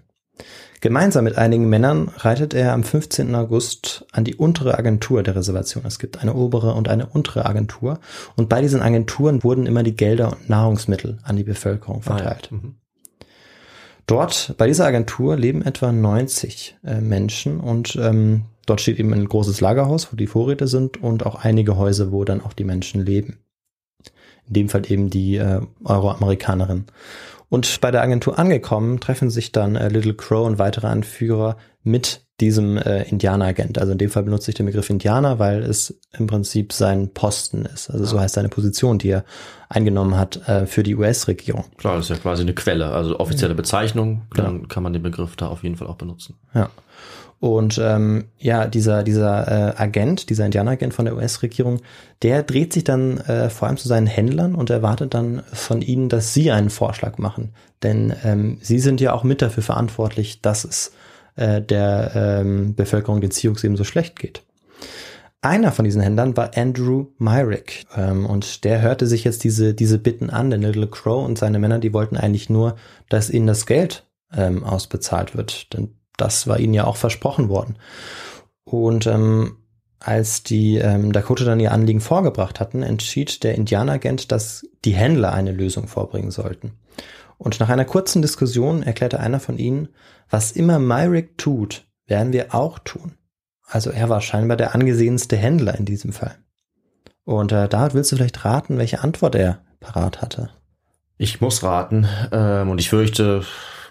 Gemeinsam mit einigen Männern reitet er am 15. August an die untere Agentur der Reservation. Es gibt eine obere und eine untere Agentur. Und bei diesen Agenturen wurden immer die Gelder und Nahrungsmittel an die Bevölkerung verteilt. Ah, ja. Mhm. Dort, bei dieser Agentur, leben etwa 90 äh, Menschen und ähm, dort steht eben ein großes Lagerhaus, wo die Vorräte sind und auch einige Häuser, wo dann auch die Menschen leben. In dem Fall eben die äh, Euroamerikanerin. Und bei der Agentur angekommen, treffen sich dann äh, Little Crow und weitere Anführer mit diesem äh, Indianeragent. Also in dem Fall benutze ich den Begriff Indianer, weil es im Prinzip sein Posten ist. Also so heißt seine Position, die er eingenommen hat äh, für die US-Regierung. Klar, das ist ja quasi eine Quelle, also offizielle Bezeichnung, dann kann man den Begriff da auf jeden Fall auch benutzen. Ja. Und ähm, ja, dieser, dieser äh, Agent, dieser Indianeragent von der US-Regierung, der dreht sich dann äh, vor allem zu seinen Händlern und erwartet dann von ihnen, dass sie einen Vorschlag machen. Denn ähm, sie sind ja auch mit dafür verantwortlich, dass es äh, der ähm, Bevölkerung den Sioux eben so schlecht geht. Einer von diesen Händlern war Andrew Myrick ähm, und der hörte sich jetzt diese, diese Bitten an, denn Little Crow und seine Männer, die wollten eigentlich nur, dass ihnen das Geld ähm, ausbezahlt wird, denn das war ihnen ja auch versprochen worden. Und ähm, als die ähm, Dakota dann ihr Anliegen vorgebracht hatten, entschied der Indianeragent, dass die Händler eine Lösung vorbringen sollten. Und nach einer kurzen Diskussion erklärte einer von ihnen, was immer Myrick tut, werden wir auch tun. Also er war scheinbar der angesehenste Händler in diesem Fall. Und äh, da willst du vielleicht raten, welche Antwort er parat hatte. Ich muss raten ähm, und ich fürchte,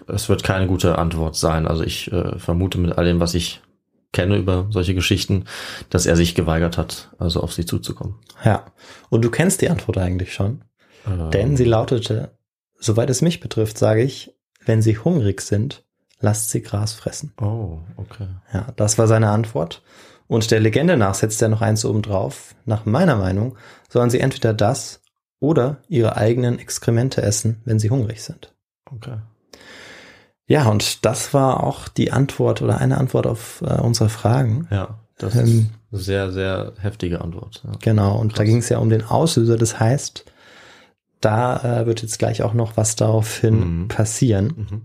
es wird keine gute Antwort sein. Also ich äh, vermute mit all dem, was ich kenne über solche Geschichten, dass er sich geweigert hat, also auf sie zuzukommen. Ja. Und du kennst die Antwort eigentlich schon. Ähm, Denn sie lautete, soweit es mich betrifft, sage ich, wenn sie hungrig sind, lasst sie Gras fressen. Oh, okay. Ja, das war seine Antwort. Und der Legende nach setzt er noch eins oben drauf. Nach meiner Meinung sollen sie entweder das oder ihre eigenen Exkremente essen, wenn sie hungrig sind. Okay. Ja, und das war auch die Antwort oder eine Antwort auf äh, unsere Fragen. Ja, das Ähm, ist eine sehr, sehr heftige Antwort. Ja. Genau, und da Krass. ging es ja um den Auslöser. Das heißt, da äh, wird jetzt gleich auch noch was daraufhin Mhm. passieren. Mhm.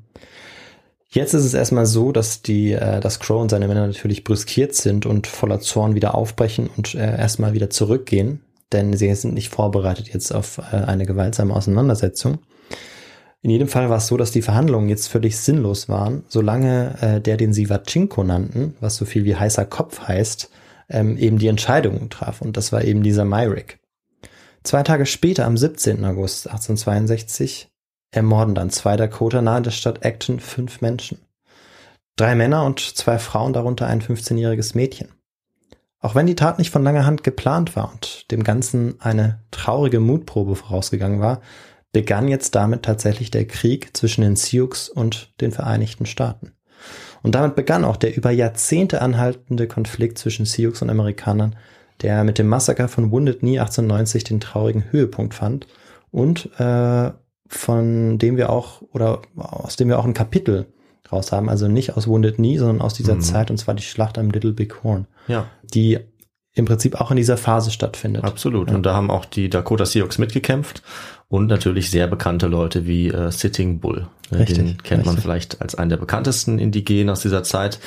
Jetzt ist es erstmal so, dass die, äh, dass Crow und seine Männer natürlich brüskiert sind und voller Zorn wieder aufbrechen und äh, erstmal wieder zurückgehen, denn sie sind nicht vorbereitet jetzt auf äh, eine gewaltsame Auseinandersetzung. In jedem Fall war es so, dass die Verhandlungen jetzt völlig sinnlos waren, solange äh, der, den sie Wachinko nannten, was so viel wie heißer Kopf heißt, ähm, eben die Entscheidungen traf. Und das war eben dieser Myrick. Zwei Tage später, am 17. August 1862, ermorden dann zwei Dakota nahe der Stadt Acton fünf Menschen. Drei Männer und zwei Frauen, darunter ein 15-jähriges Mädchen. Auch wenn die Tat nicht von langer Hand geplant war und dem Ganzen eine traurige Mutprobe vorausgegangen war, begann jetzt damit tatsächlich der Krieg zwischen den Sioux und den Vereinigten Staaten. Und damit begann auch der über Jahrzehnte anhaltende Konflikt zwischen Sioux und Amerikanern, der mit dem Massaker von Wounded Knee 1890 den traurigen Höhepunkt fand und äh, von dem wir auch oder aus dem wir auch ein Kapitel raus haben, also nicht aus Wounded Knee, sondern aus dieser Mhm. Zeit und zwar die Schlacht am Little Big Horn, Ja, die im Prinzip auch in dieser Phase stattfindet. absolut. Und da haben auch die Dakota Sioux mitgekämpft und natürlich sehr bekannte Leute wie äh, Sitting Bull. Äh, Richtig, Den kennt man richtig. vielleicht als einen der bekanntesten Indigenen aus dieser Zeit.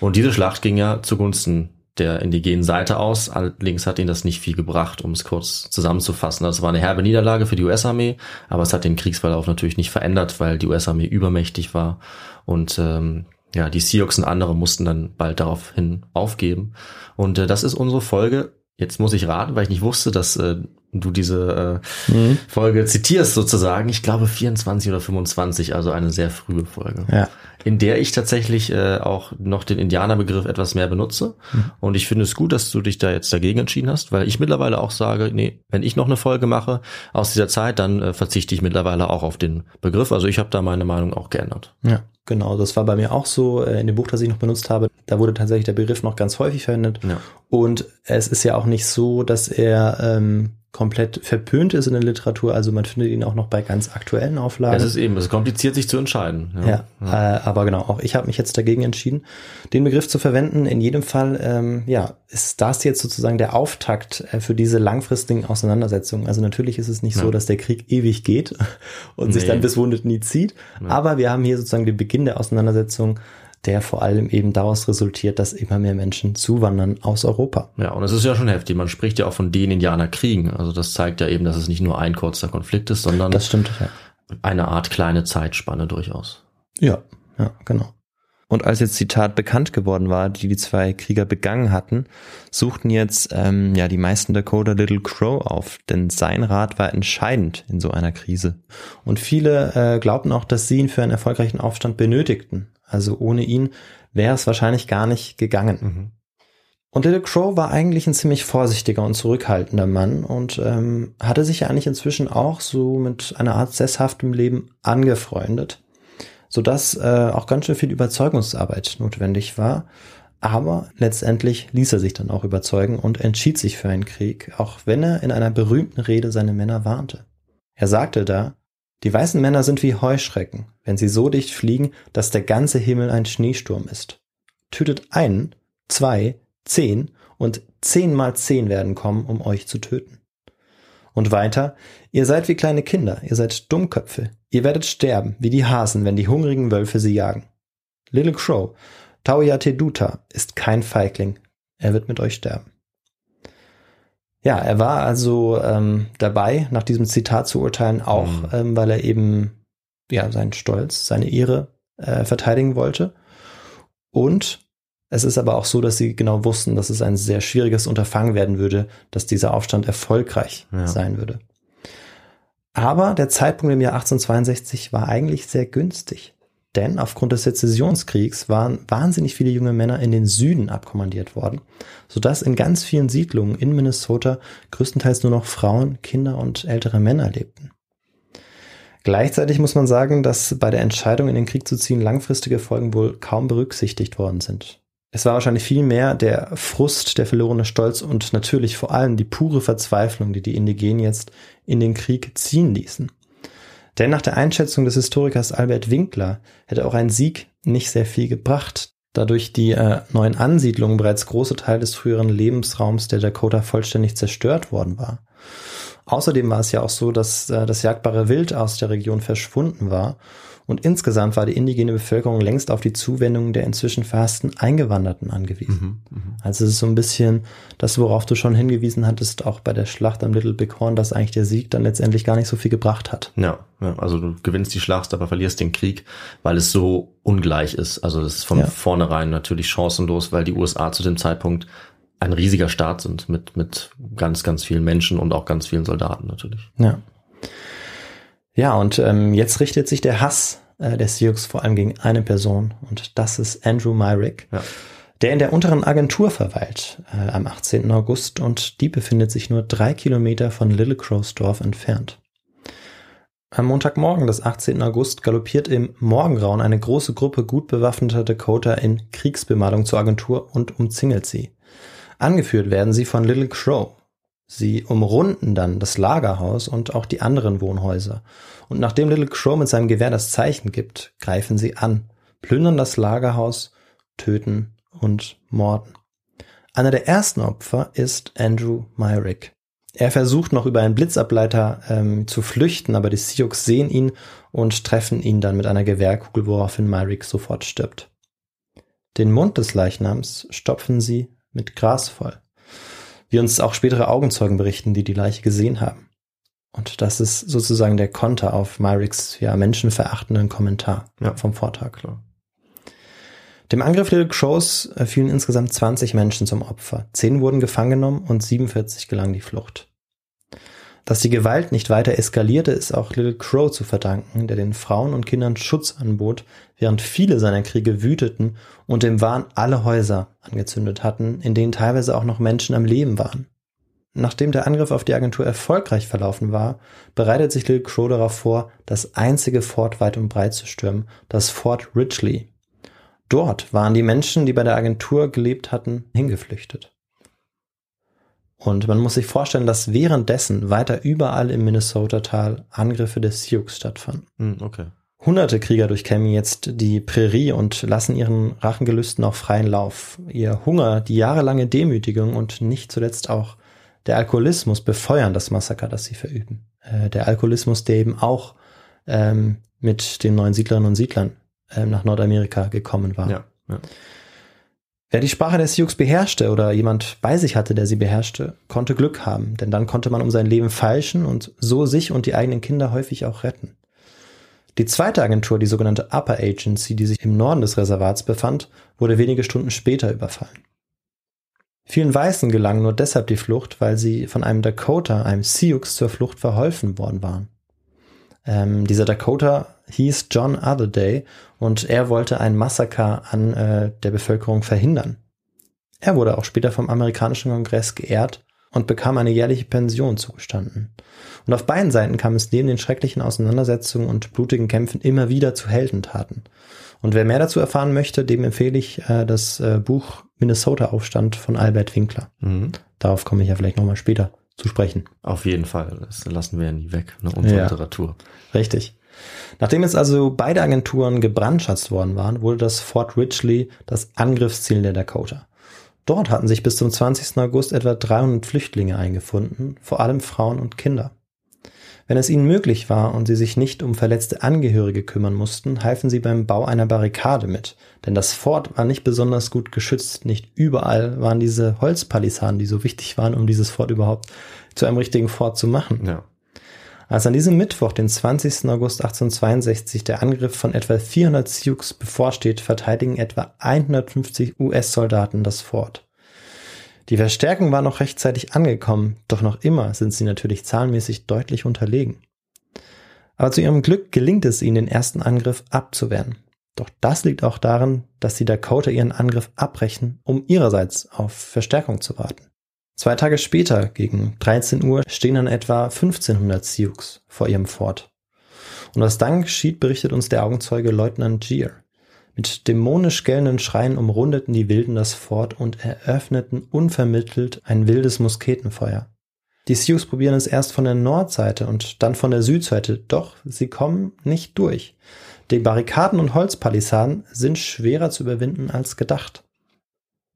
Und diese Schlacht ging ja zugunsten der indigenen Seite aus. Allerdings hat ihnen das nicht viel gebracht, um es kurz zusammenzufassen. Das war eine herbe Niederlage für die US-Armee, aber es hat den Kriegsverlauf natürlich nicht verändert, weil die US-Armee übermächtig war und ähm, ja, die Sioux und andere mussten dann bald daraufhin aufgeben. Und äh, das ist unsere Folge. Jetzt muss ich raten, weil ich nicht wusste, dass äh, du diese äh, Mhm. Folge zitierst sozusagen. Ich glaube 24 oder 25, also eine sehr frühe Folge Ja. in der ich tatsächlich äh, auch noch den Indianerbegriff etwas mehr benutze. Und ich finde es gut, dass du dich da jetzt dagegen entschieden hast, weil ich mittlerweile auch sage, nee, wenn ich noch eine Folge mache aus dieser Zeit, dann äh, verzichte ich mittlerweile auch auf den Begriff. Also ich habe da meine Meinung auch geändert. Ja, genau. Das war bei mir auch so. äh, In dem Buch, das ich noch benutzt habe, da wurde tatsächlich der Begriff noch ganz häufig verwendet. Ja. Und es ist ja auch nicht so, dass er ähm, komplett verpönt ist in der Literatur. Also man findet ihn auch noch bei ganz aktuellen Auflagen. Es ist eben, es ist kompliziert, sich zu entscheiden. ja, Äh, aber genau, auch ich habe mich jetzt dagegen entschieden, den Begriff zu verwenden. In jedem Fall, ähm, ja, ist das jetzt sozusagen der Auftakt äh, für diese langfristigen Auseinandersetzungen. Also natürlich ist es nicht so, Ja. dass der Krieg ewig geht [laughs] und sich Nee. dann bis Wounded nie zieht. Aber wir haben hier sozusagen den Beginn der Auseinandersetzung, der vor allem eben daraus resultiert, dass immer mehr Menschen zuwandern aus Europa. Ja, und es ist ja schon heftig. Man spricht ja auch von den Indianerkriegen. Also das zeigt ja eben, dass es nicht nur ein kurzer Konflikt ist, sondern Das stimmt, ja. eine Art kleine Zeitspanne durchaus. Ja, ja, genau. Und als jetzt die Tat bekannt geworden war, die die zwei Krieger begangen hatten, suchten jetzt ähm, ja die meisten Dakota Little Crow auf, denn sein Rat war entscheidend in so einer Krise. Und viele äh, glaubten auch, dass sie ihn für einen erfolgreichen Aufstand benötigten. Also ohne ihn wäre es wahrscheinlich gar nicht gegangen. Und Little Crow war eigentlich ein ziemlich vorsichtiger und zurückhaltender Mann und ähm, hatte sich ja eigentlich inzwischen auch so mit einer Art sesshaftem Leben angefreundet, sodass äh, auch ganz schön viel Überzeugungsarbeit notwendig war. Aber letztendlich ließ er sich dann auch überzeugen und entschied sich für einen Krieg, auch wenn er in einer berühmten Rede seine Männer warnte. Er sagte da, die weißen Männer sind wie Heuschrecken, wenn sie so dicht fliegen, dass der ganze Himmel ein Schneesturm ist. Tötet einen, zwei, zehn und zehn mal zehn werden kommen, um euch zu töten. Und weiter, ihr seid wie kleine Kinder, ihr seid Dummköpfe, ihr werdet sterben, wie die Hasen, wenn die hungrigen Wölfe sie jagen. Little Crow, Tauya Teduta ist kein Feigling, er wird mit euch sterben. Ja, er war also ähm, dabei, nach diesem Zitat zu urteilen, auch Mhm. ähm, weil er eben ja seinen Stolz, seine Ehre äh, verteidigen wollte. Und es ist aber auch so, dass sie genau wussten, dass es ein sehr schwieriges Unterfangen werden würde, dass dieser Aufstand erfolgreich Ja. sein würde. Aber der Zeitpunkt im Jahr 1862 war eigentlich sehr günstig. Denn aufgrund des Sezessionskriegs waren wahnsinnig viele junge Männer in den Süden abkommandiert worden, sodass in ganz vielen Siedlungen in Minnesota größtenteils nur noch Frauen, Kinder und ältere Männer lebten. Gleichzeitig muss man sagen, dass bei der Entscheidung in den Krieg zu ziehen langfristige Folgen wohl kaum berücksichtigt worden sind. Es war wahrscheinlich viel mehr der Frust, der verlorene Stolz und natürlich vor allem die pure Verzweiflung, die die Indigenen jetzt in den Krieg ziehen ließen. Denn nach der Einschätzung des Historikers Albert Winkler hätte auch ein Sieg nicht sehr viel gebracht, da durch die äh, neuen Ansiedlungen bereits große Teil des früheren Lebensraums der Dakota vollständig zerstört worden war. Außerdem war es ja auch so, dass äh, das jagdbare Wild aus der Region verschwunden war und insgesamt war die indigene Bevölkerung längst auf die Zuwendung der inzwischen verhassten Eingewanderten angewiesen. Also es ist so ein bisschen das, worauf du schon hingewiesen hattest, auch bei der Schlacht am Little Big Horn, dass eigentlich der Sieg dann letztendlich gar nicht so viel gebracht hat. Ja, ja, also du gewinnst die Schlacht, aber verlierst den Krieg, weil es so ungleich ist. Also das ist von Ja. vornherein natürlich chancenlos, weil die USA zu dem Zeitpunkt ein riesiger Staat sind mit, mit ganz, ganz vielen Menschen und auch ganz vielen Soldaten natürlich. Ja. Ja, und ähm, jetzt richtet sich der Hass äh, der Sioux vor allem gegen eine Person und das ist Andrew Myrick, Ja. der in der unteren Agentur verweilt äh, am 18. August und die befindet sich nur drei Kilometer von Little Crow's Dorf entfernt. Am Montagmorgen des 18. August galoppiert im Morgengrauen eine große Gruppe gut bewaffneter Dakota in Kriegsbemalung zur Agentur und umzingelt sie. Angeführt werden sie von Little Crow. Sie umrunden dann das Lagerhaus und auch die anderen Wohnhäuser. Und nachdem Little Crow mit seinem Gewehr das Zeichen gibt, greifen sie an, plündern das Lagerhaus, töten und morden. Einer der ersten Opfer ist Andrew Myrick. Er versucht noch über einen Blitzableiter ähm, zu flüchten, aber die Sioux sehen ihn und treffen ihn dann mit einer Gewehrkugel, woraufhin Myrick sofort stirbt. Den Mund des Leichnams stopfen sie mit Gras voll. Wie uns auch spätere Augenzeugen berichten, die die Leiche gesehen haben. Und das ist sozusagen der Konter auf Myricks ja, menschenverachtenden Kommentar Ja. vom Vortag. Klar. Dem Angriff Little Crows äh, fielen insgesamt 20 Menschen zum Opfer. Zehn wurden gefangen genommen und 47 gelang die Flucht. Dass die Gewalt nicht weiter eskalierte, ist auch Little Crow zu verdanken, der den Frauen und Kindern Schutz anbot, während viele seiner Kriege wüteten und im Wahn alle Häuser angezündet hatten, in denen teilweise auch noch Menschen am Leben waren. Nachdem der Angriff auf die Agentur erfolgreich verlaufen war, bereitet sich Little Crow darauf vor, das einzige Fort weit und breit zu stürmen, das Fort Ridgely. Dort waren die Menschen, die bei der Agentur gelebt hatten, hingeflüchtet. Und man muss sich vorstellen, dass währenddessen weiter überall im Minnesota-Tal Angriffe der Sioux stattfanden. Hm, okay. Hunderte Krieger durchkämmen jetzt die Prärie und lassen ihren Rachengelüsten auch freien Lauf. Ihr Hunger, die jahrelange Demütigung und nicht zuletzt auch der Alkoholismus befeuern das Massaker, das sie verüben. Äh, der Alkoholismus, der eben auch ähm, mit den neuen Siedlerinnen und Siedlern ähm, nach Nordamerika gekommen war. Ja. ja. Wer die Sprache der Sioux beherrschte oder jemand bei sich hatte, der sie beherrschte, konnte Glück haben, denn dann konnte man um sein Leben feilschen und so sich und die eigenen Kinder häufig auch retten. Die zweite Agentur, die sogenannte Upper Agency, die sich im Norden des Reservats befand, wurde wenige Stunden später überfallen. Vielen Weißen gelang nur deshalb die Flucht, weil sie von einem Dakota, einem Sioux, zur Flucht verholfen worden waren. Ähm, dieser Dakota hieß John Otherday und er wollte ein Massaker an äh, der Bevölkerung verhindern. Er wurde auch später vom amerikanischen Kongress geehrt und bekam eine jährliche Pension zugestanden. Und auf beiden Seiten kam es neben den schrecklichen Auseinandersetzungen und blutigen Kämpfen immer wieder zu Heldentaten. Und wer mehr dazu erfahren möchte, dem empfehle ich äh, das äh, Buch Minnesota-Aufstand von Albert Winkler. Mhm. Darauf komme ich ja vielleicht nochmal später zu sprechen. Auf jeden Fall. Das lassen wir ja nie weg, ne? unsere Ja. Literatur. Richtig. Nachdem jetzt also beide Agenturen gebrandschatzt worden waren, wurde das Fort Ridgely das Angriffsziel der Dakota. Dort hatten sich bis zum 20. August etwa 300 Flüchtlinge eingefunden, vor allem Frauen und Kinder. Wenn es ihnen möglich war und sie sich nicht um verletzte Angehörige kümmern mussten, halfen sie beim Bau einer Barrikade mit. Denn das Fort war nicht besonders gut geschützt. Nicht überall waren diese Holzpalisaden, die so wichtig waren, um dieses Fort überhaupt zu einem richtigen Fort zu machen. Ja. Als an diesem Mittwoch, den 20. August 1862, der Angriff von etwa 400 Sioux bevorsteht, verteidigen etwa 150 US-Soldaten das Fort. Die Verstärkung war noch rechtzeitig angekommen, doch noch immer sind sie natürlich zahlenmäßig deutlich unterlegen. Aber zu ihrem Glück gelingt es ihnen, den ersten Angriff abzuwehren. Doch das liegt auch daran, dass die Dakota ihren Angriff abbrechen, um ihrerseits auf Verstärkung zu warten. Zwei Tage später, gegen 13 Uhr, stehen dann etwa 1500 Sioux vor ihrem Fort. Und was dann geschieht, berichtet uns der Augenzeuge Leutnant Gier. Mit dämonisch gellenden Schreien umrundeten die Wilden das Fort und eröffneten unvermittelt ein wildes Musketenfeuer. Die Sioux probieren es erst von der Nordseite und dann von der Südseite, doch sie kommen nicht durch. Die Barrikaden und Holzpalisaden sind schwerer zu überwinden als gedacht.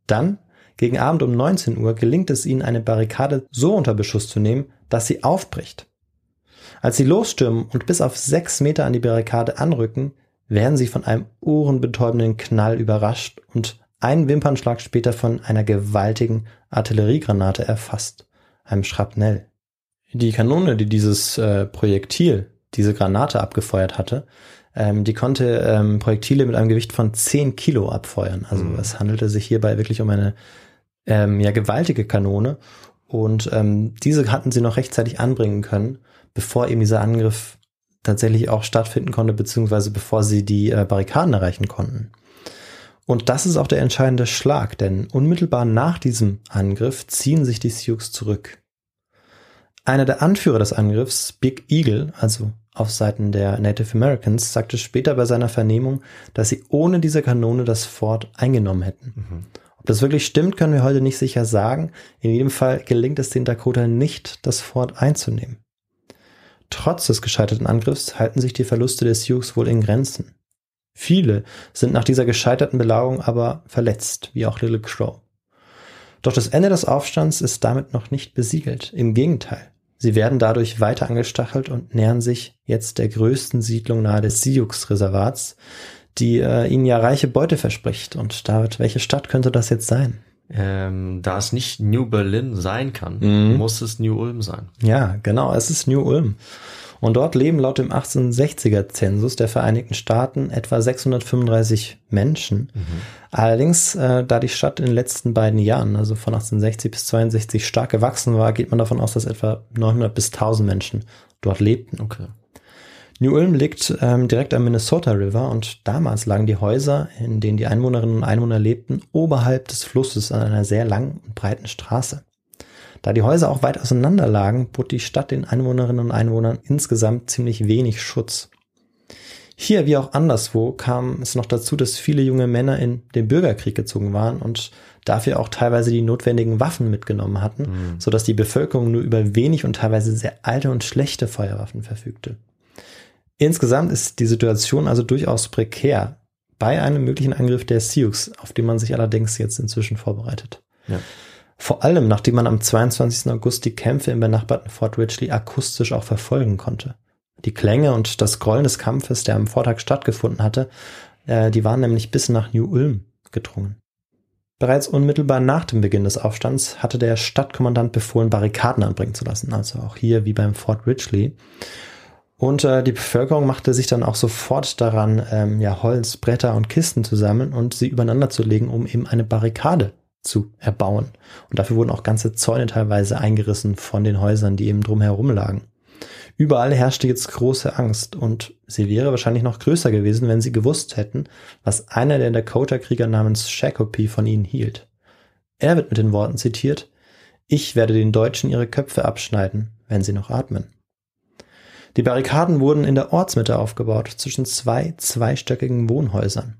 Dann, gegen Abend um 19 Uhr, gelingt es ihnen, eine Barrikade so unter Beschuss zu nehmen, dass sie aufbricht. Als sie losstürmen und bis auf sechs Meter an die Barrikade anrücken, werden sie von einem ohrenbetäubenden Knall überrascht und einen Wimpernschlag später von einer gewaltigen Artilleriegranate erfasst, einem Schrapnell. Die Kanone, die dieses äh, Projektil, diese Granate abgefeuert hatte, ähm, die konnte ähm, Projektile mit einem Gewicht von 10 Kilo abfeuern. Also Mhm. es handelte sich hierbei wirklich um eine ähm, ja gewaltige Kanone und ähm, diese hatten sie noch rechtzeitig anbringen können, bevor eben dieser Angriff tatsächlich auch stattfinden konnte, beziehungsweise bevor sie die äh, Barrikaden erreichen konnten. Und das ist auch der entscheidende Schlag, denn unmittelbar nach diesem Angriff ziehen sich die Sioux zurück. Einer der Anführer des Angriffs, Big Eagle, also auf Seiten der Native Americans, sagte später bei seiner Vernehmung, dass sie ohne diese Kanone das Fort eingenommen hätten. Ob das wirklich stimmt, können wir heute nicht sicher sagen. In jedem Fall gelingt es den Dakota nicht, das Fort einzunehmen. Trotz des gescheiterten Angriffs halten sich die Verluste der Sioux wohl in Grenzen. Viele sind nach dieser gescheiterten Belagerung aber verletzt, wie auch Little Crow. Doch das Ende des Aufstands ist damit noch nicht besiegelt. Im Gegenteil. Sie werden dadurch weiter angestachelt und nähern sich jetzt der größten Siedlung nahe des Sioux-Reservats, die äh, ihnen ja reiche Beute verspricht. Und David, welche Stadt könnte das jetzt sein? Ähm, da es nicht New Berlin sein kann, Mhm. muss es New Ulm sein. Ja, genau, es ist New Ulm. Und dort leben laut dem 1860er Zensus der Vereinigten Staaten etwa 635 Menschen. Allerdings, äh, da die Stadt in den letzten beiden Jahren, also von 1860 bis 62 stark gewachsen war, geht man davon aus, dass etwa 900 bis 1000 Menschen dort lebten. Okay. New Ulm liegt ähm, direkt am Minnesota River und damals lagen die Häuser, in denen die Einwohnerinnen und Einwohner lebten, oberhalb des Flusses an einer sehr langen und breiten Straße. Da die Häuser auch weit auseinander lagen, bot die Stadt den Einwohnerinnen und Einwohnern insgesamt ziemlich wenig Schutz. Hier wie auch anderswo kam es noch dazu, dass viele junge Männer in den Bürgerkrieg gezogen waren und dafür auch teilweise die notwendigen Waffen mitgenommen hatten, so dass die Bevölkerung nur über wenig und teilweise sehr alte und schlechte Feuerwaffen verfügte. Insgesamt ist die Situation also durchaus prekär bei einem möglichen Angriff der Sioux, auf den man sich allerdings jetzt inzwischen vorbereitet. Ja. Vor allem, nachdem man am 22. August die Kämpfe im benachbarten Fort Ridgely akustisch auch verfolgen konnte. Die Klänge und das Grollen des Kampfes, der am Vortag stattgefunden hatte, äh, die waren nämlich bis nach New Ulm gedrungen. Bereits unmittelbar nach dem Beginn des Aufstands hatte der Stadtkommandant befohlen, Barrikaden anbringen zu lassen, also auch hier wie beim Fort Ridgely. Und äh, die Bevölkerung machte sich dann auch sofort daran, ähm, ja, Holz, Bretter und Kisten zu sammeln und sie übereinander zu legen, um eben eine Barrikade zu erbauen. Und dafür wurden auch ganze Zäune teilweise eingerissen von den Häusern, die eben drumherum lagen. Überall herrschte jetzt große Angst und sie wäre wahrscheinlich noch größer gewesen, wenn sie gewusst hätten, was einer der Dakota-Krieger namens Shakopee von ihnen hielt. Er wird mit den Worten zitiert, ich werde den Deutschen ihre Köpfe abschneiden, wenn sie noch atmen. Die Barrikaden wurden in der Ortsmitte aufgebaut, zwischen zwei zweistöckigen Wohnhäusern.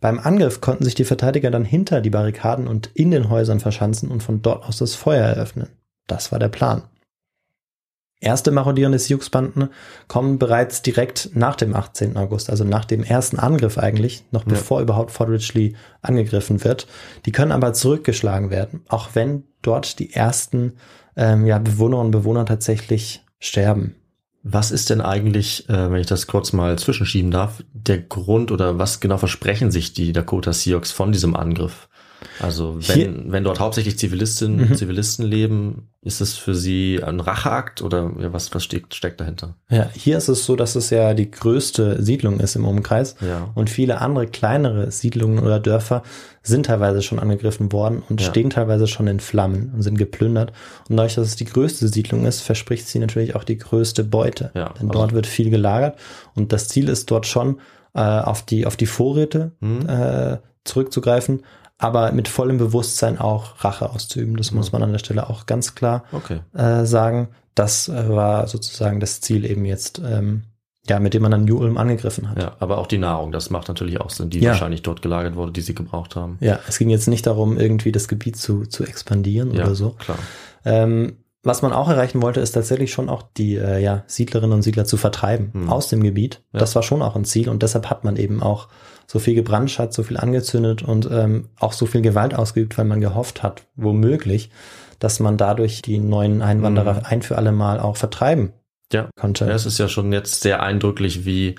Beim Angriff konnten sich die Verteidiger dann hinter die Barrikaden und in den Häusern verschanzen und von dort aus das Feuer eröffnen. Das war der Plan. Erste marodierende Sioux-Banden kommen bereits direkt nach dem 18. August, also nach dem ersten Angriff eigentlich, noch Ja. bevor überhaupt Fort Ridgely angegriffen wird. Die können aber zurückgeschlagen werden, auch wenn dort die ersten ähm, ja, Bewohnerinnen und Bewohner tatsächlich sterben. Was ist denn eigentlich, äh, wenn ich das kurz mal zwischenschieben darf, der Grund oder was genau versprechen sich die Dakota Sioux von diesem Angriff? Also wenn, wenn dort hauptsächlich Zivilistinnen und Zivilisten leben, ist es für sie ein Racheakt oder was, was steckt, steckt dahinter? Ja, hier ist es so, dass es ja die größte Siedlung ist im Umkreis. Ja. Und viele andere kleinere Siedlungen oder Dörfer sind teilweise schon angegriffen worden und Ja. stehen teilweise schon in Flammen und sind geplündert. Und dadurch, dass es die größte Siedlung ist, verspricht sie natürlich auch die größte Beute. Ja, Denn also- dort wird viel gelagert und das Ziel ist dort schon, äh, auf die, auf die Vorräte Hm? äh, zurückzugreifen, aber mit vollem Bewusstsein auch Rache auszuüben. Das muss man an der Stelle auch ganz klar Okay. äh, sagen. Das äh, war sozusagen das Ziel eben jetzt, ähm, ja, mit dem man dann New Ulm angegriffen hat. Ja, aber auch die Nahrung, das macht natürlich auch Sinn, die Ja. wahrscheinlich dort gelagert wurde, die sie gebraucht haben. Ja, es ging jetzt nicht darum, irgendwie das Gebiet zu, zu expandieren Ja, oder so. klar. Ähm, was man auch erreichen wollte, ist tatsächlich schon auch die äh, ja, Siedlerinnen und Siedler zu vertreiben Hm. aus dem Gebiet. Ja. Das war schon auch ein Ziel und deshalb hat man eben auch so viel gebrandschatzt, so viel angezündet und ähm, auch so viel Gewalt ausgeübt, weil man gehofft hat, womöglich, dass man dadurch die neuen Einwanderer Hm. ein für alle Mal auch vertreiben Ja. konnte. Ja, es ist ja schon jetzt sehr eindrücklich, wie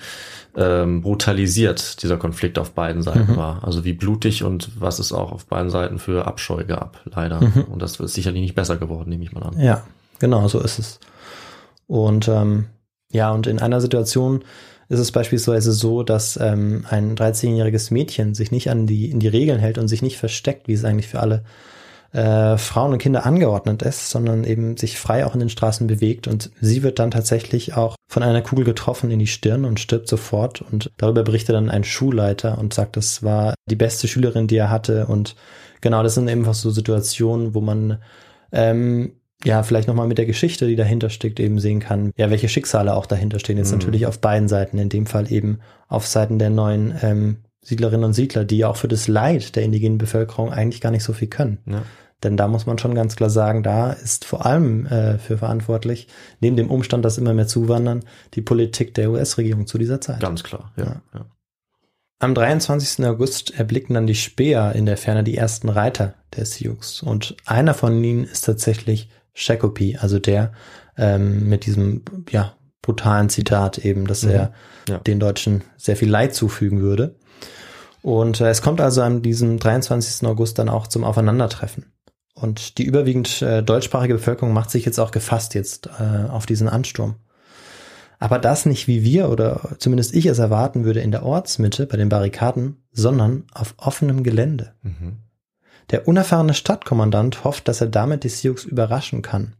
ähm, brutalisiert dieser Konflikt auf beiden Seiten Mhm. war. Also wie blutig und was es auch auf beiden Seiten für Abscheu gab, leider. Mhm. Und das ist sicherlich nicht besser geworden, nehme ich mal an. Ja, genau, so ist es. Und ähm, ja, und in einer Situation ist es beispielsweise so, dass ähm, ein 13-jähriges Mädchen sich nicht an die, in die Regeln hält und sich nicht versteckt, wie es eigentlich für alle äh, Frauen und Kinder angeordnet ist, sondern eben sich frei auch in den Straßen bewegt. Und sie wird dann tatsächlich auch von einer Kugel getroffen in die Stirn und stirbt sofort. Und darüber berichtet dann ein Schulleiter und sagt, das war die beste Schülerin, die er hatte. Und genau, das sind eben einfach so Situationen, wo man ähm, ja, vielleicht nochmal mit der Geschichte, die dahinter steckt, eben sehen kann, ja, welche Schicksale auch dahinter stehen. Jetzt Mhm. natürlich auf beiden Seiten, in dem Fall eben auf Seiten der neuen ähm, Siedlerinnen und Siedler, die ja auch für das Leid der indigenen Bevölkerung eigentlich gar nicht so viel können. Ja. Denn da muss man schon ganz klar sagen, da ist vor allem äh, für verantwortlich, neben dem Umstand, dass immer mehr zuwandern, die Politik der US-Regierung zu dieser Zeit. Ganz klar, ja. Ja. ja. Am 23. August erblicken dann die Späher in der Ferne die ersten Reiter der Sioux. Und einer von ihnen ist tatsächlich Shakopee, also der ähm, mit diesem ja, brutalen Zitat eben, dass Mhm. er Ja. den Deutschen sehr viel Leid zufügen würde. Und äh, es kommt also an diesem 23. August dann auch zum Aufeinandertreffen. Und die überwiegend äh, deutschsprachige Bevölkerung macht sich jetzt auch gefasst jetzt äh, auf diesen Ansturm. Aber das nicht wie wir oder zumindest ich es erwarten würde in der Ortsmitte bei den Barrikaden, sondern auf offenem Gelände. Mhm. Der unerfahrene Stadtkommandant hofft, dass er damit die Sioux überraschen kann.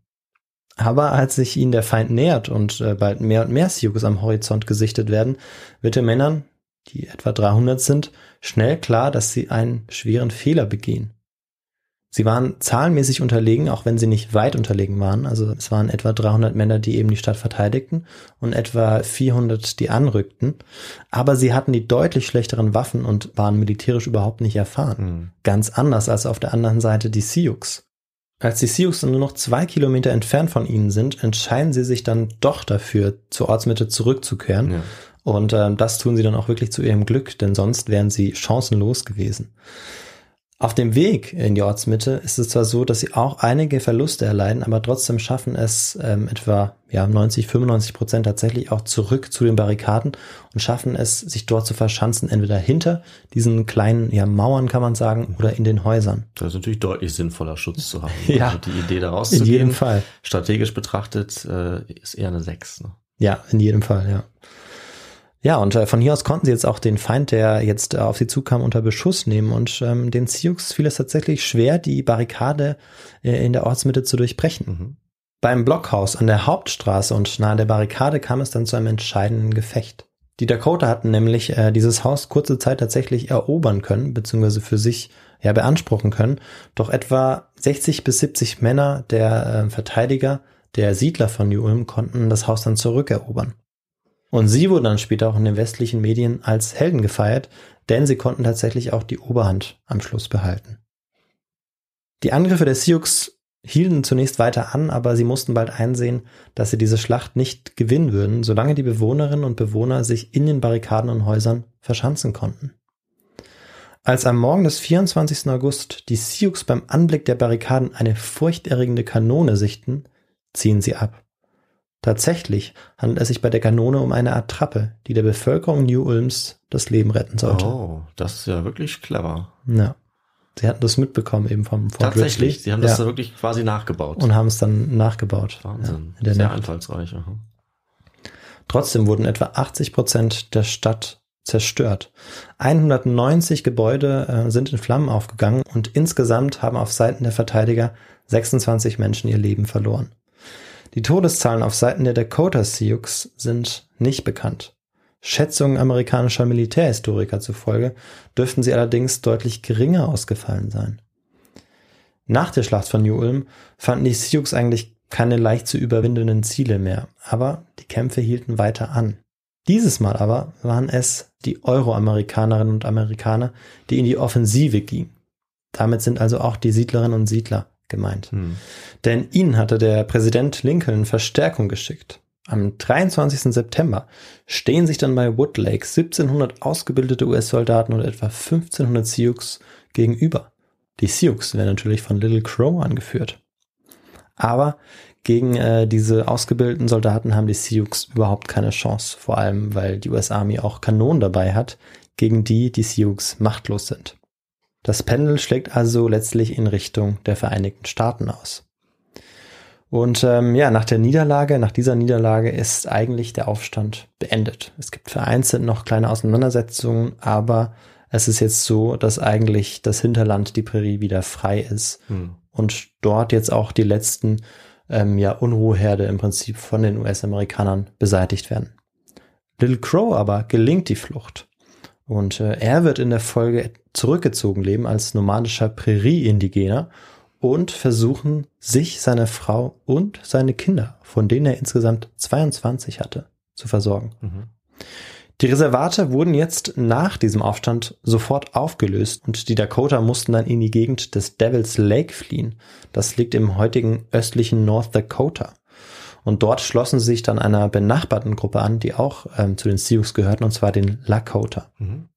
Aber als sich ihnen der Feind nähert und äh, bald mehr und mehr Sioux am Horizont gesichtet werden, wird den Männern, die etwa 300 sind, schnell klar, dass sie einen schweren Fehler begehen. Sie waren zahlenmäßig unterlegen, auch wenn sie nicht weit unterlegen waren. Also es waren etwa 300 Männer, die eben die Stadt verteidigten und etwa 400, die anrückten. Aber sie hatten die deutlich schlechteren Waffen und waren militärisch überhaupt nicht erfahren. Mhm. Ganz anders als auf der anderen Seite die Sioux. Als die Sioux dann nur noch zwei Kilometer entfernt von ihnen sind, entscheiden sie sich dann doch dafür, zur Ortsmitte zurückzukehren. Ja. Und äh, das tun sie dann auch wirklich zu ihrem Glück, denn sonst wären sie chancenlos gewesen. Auf dem Weg in die Ortsmitte ist es zwar so, dass sie auch einige Verluste erleiden, aber trotzdem schaffen es ähm, etwa ja, 90, 95 Prozent tatsächlich auch zurück zu den Barrikaden und schaffen es, sich dort zu verschanzen, entweder hinter diesen kleinen ja, Mauern, kann man sagen, oder in den Häusern. Das ist natürlich deutlich sinnvoller, Schutz zu haben. [laughs] Ja. Also die Idee da In jedem Fall. strategisch betrachtet, äh, ist eher eine 6. Ne? Ja, in jedem Fall, ja. Ja, und äh, von hier aus konnten sie jetzt auch den Feind, der jetzt äh, auf sie zukam, unter Beschuss nehmen. Und ähm, den Sioux fiel es tatsächlich schwer, die Barrikade äh, in der Ortsmitte zu durchbrechen. Mhm. Beim Blockhaus an der Hauptstraße und nahe der Barrikade kam es dann zu einem entscheidenden Gefecht. Die Dakota hatten nämlich äh, dieses Haus kurze Zeit tatsächlich erobern können, beziehungsweise für sich ja beanspruchen können. Doch etwa 60 bis 70 Männer der äh, Verteidiger, der Siedler von New Ulm, konnten das Haus dann zurückerobern. Und sie wurden dann später auch in den westlichen Medien als Helden gefeiert, denn sie konnten tatsächlich auch die Oberhand am Schluss behalten. Die Angriffe der Sioux hielten zunächst weiter an, aber sie mussten bald einsehen, dass sie diese Schlacht nicht gewinnen würden, solange die Bewohnerinnen und Bewohner sich in den Barrikaden und Häusern verschanzen konnten. Als am Morgen des 24. August die Sioux beim Anblick der Barrikaden eine furchterregende Kanone sichten, ziehen sie ab. Tatsächlich handelt es sich bei der Kanone um eine Attrappe, die der Bevölkerung New Ulms das Leben retten sollte. Oh, das ist ja wirklich clever. Ja. Sie hatten das mitbekommen eben vom Fort Tatsächlich, Ridgely. sie haben das ja. wirklich quasi nachgebaut. und haben es dann nachgebaut. Wahnsinn. Ja, in der Sehr Nacht. einfallsreich. aha. Trotzdem wurden etwa 80 Prozent der Stadt zerstört. 190 Gebäude äh, sind in Flammen aufgegangen und insgesamt haben auf Seiten der Verteidiger 26 Menschen ihr Leben verloren. Die Todeszahlen auf Seiten der Dakota Sioux sind nicht bekannt. Schätzungen amerikanischer Militärhistoriker zufolge dürften sie allerdings deutlich geringer ausgefallen sein. Nach der Schlacht von New Ulm fanden die Sioux eigentlich keine leicht zu überwindenden Ziele mehr, aber die Kämpfe hielten weiter an. Dieses Mal aber waren es die Euroamerikanerinnen und Amerikaner, die in die Offensive gingen. Damit sind also auch die Siedlerinnen und Siedler gemeint. Hm. Denn ihnen hatte der Präsident Lincoln Verstärkung geschickt. Am 23. September stehen sich dann bei Wood Lake 1700 ausgebildete US-Soldaten und etwa 1500 Sioux gegenüber. Die Sioux werden natürlich von Little Crow angeführt. Aber gegen äh, diese ausgebildeten Soldaten haben die Sioux überhaupt keine Chance, vor allem weil die US Army auch Kanonen dabei hat, gegen die die Sioux machtlos sind. Das Pendel schlägt also letztlich in Richtung der Vereinigten Staaten aus. Und ähm, ja, nach der Niederlage, nach dieser Niederlage ist eigentlich der Aufstand beendet. Es gibt vereinzelt noch kleine Auseinandersetzungen, aber es ist jetzt so, dass eigentlich das Hinterland, die Prärie wieder frei ist Hm. und dort jetzt auch die letzten ähm, ja, Unruheherde im Prinzip von den US-Amerikanern beseitigt werden. Little Crow aber gelingt die Flucht. Und äh, er wird in der Folge zurückgezogen leben als nomadischer Prärie-Indigener und versuchen, sich, seine Frau und seine Kinder, von denen er insgesamt 22 hatte, zu versorgen. Mhm. Die Reservate wurden jetzt nach diesem Aufstand sofort aufgelöst und die Dakota mussten dann in die Gegend des Devil's Lake fliehen. Das liegt im heutigen östlichen North Dakota. Und dort schlossen sie sich dann einer benachbarten Gruppe an, die auch ähm, zu den Sioux gehörten, und zwar den Lakota. Mhm.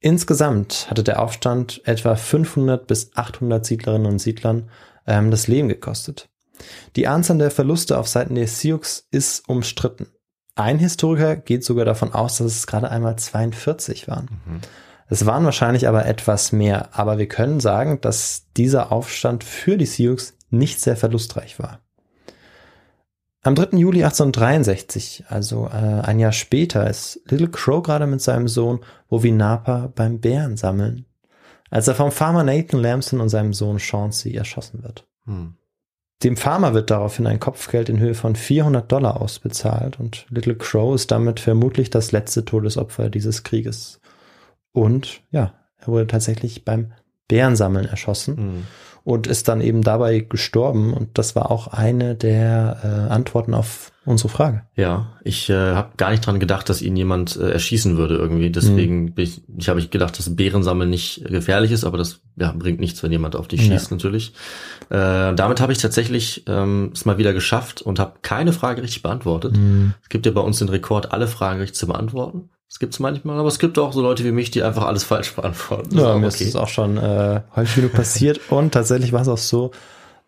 Insgesamt hatte der Aufstand etwa 500 bis 800 Siedlerinnen und Siedlern ähm, das Leben gekostet. Die Anzahl der Verluste auf Seiten der Sioux ist umstritten. Ein Historiker geht sogar davon aus, dass es gerade einmal 42 waren. Es waren wahrscheinlich aber etwas mehr, aber wir können sagen, dass dieser Aufstand für die Sioux nicht sehr verlustreich war. Am 3. Juli 1863, also äh, ein Jahr später, ist Little Crow gerade mit seinem Sohn Bobby Napa beim Bären sammeln, als er vom Farmer Nathan Lamson und seinem Sohn Chauncey erschossen wird. Hm. Dem Farmer wird daraufhin ein Kopfgeld in Höhe von 400 Dollar ausbezahlt und Little Crow ist damit vermutlich das letzte Todesopfer dieses Krieges. Und ja, er wurde tatsächlich beim Bärensammeln erschossen Hm. Und ist dann eben dabei gestorben. Und das war auch eine der äh, Antworten auf unsere Frage. Ja, ich äh, habe gar nicht dran gedacht, dass ihn jemand äh, erschießen würde irgendwie. Deswegen bin ich, ich habe ich gedacht, dass Bärensammeln nicht gefährlich ist, aber das ja, bringt nichts, wenn jemand auf dich Ja. schießt natürlich. Äh, damit habe ich tatsächlich ähm, es mal wieder geschafft und habe keine Frage richtig beantwortet. Es gibt ja bei uns den Rekord, alle Fragen richtig zu beantworten. Das gibt's manchmal, aber es gibt auch so Leute wie mich, die einfach alles falsch beantworten. Das ist Ja, auch mir ist es auch schon äh, häufig genug passiert. [laughs] Und tatsächlich war es auch so,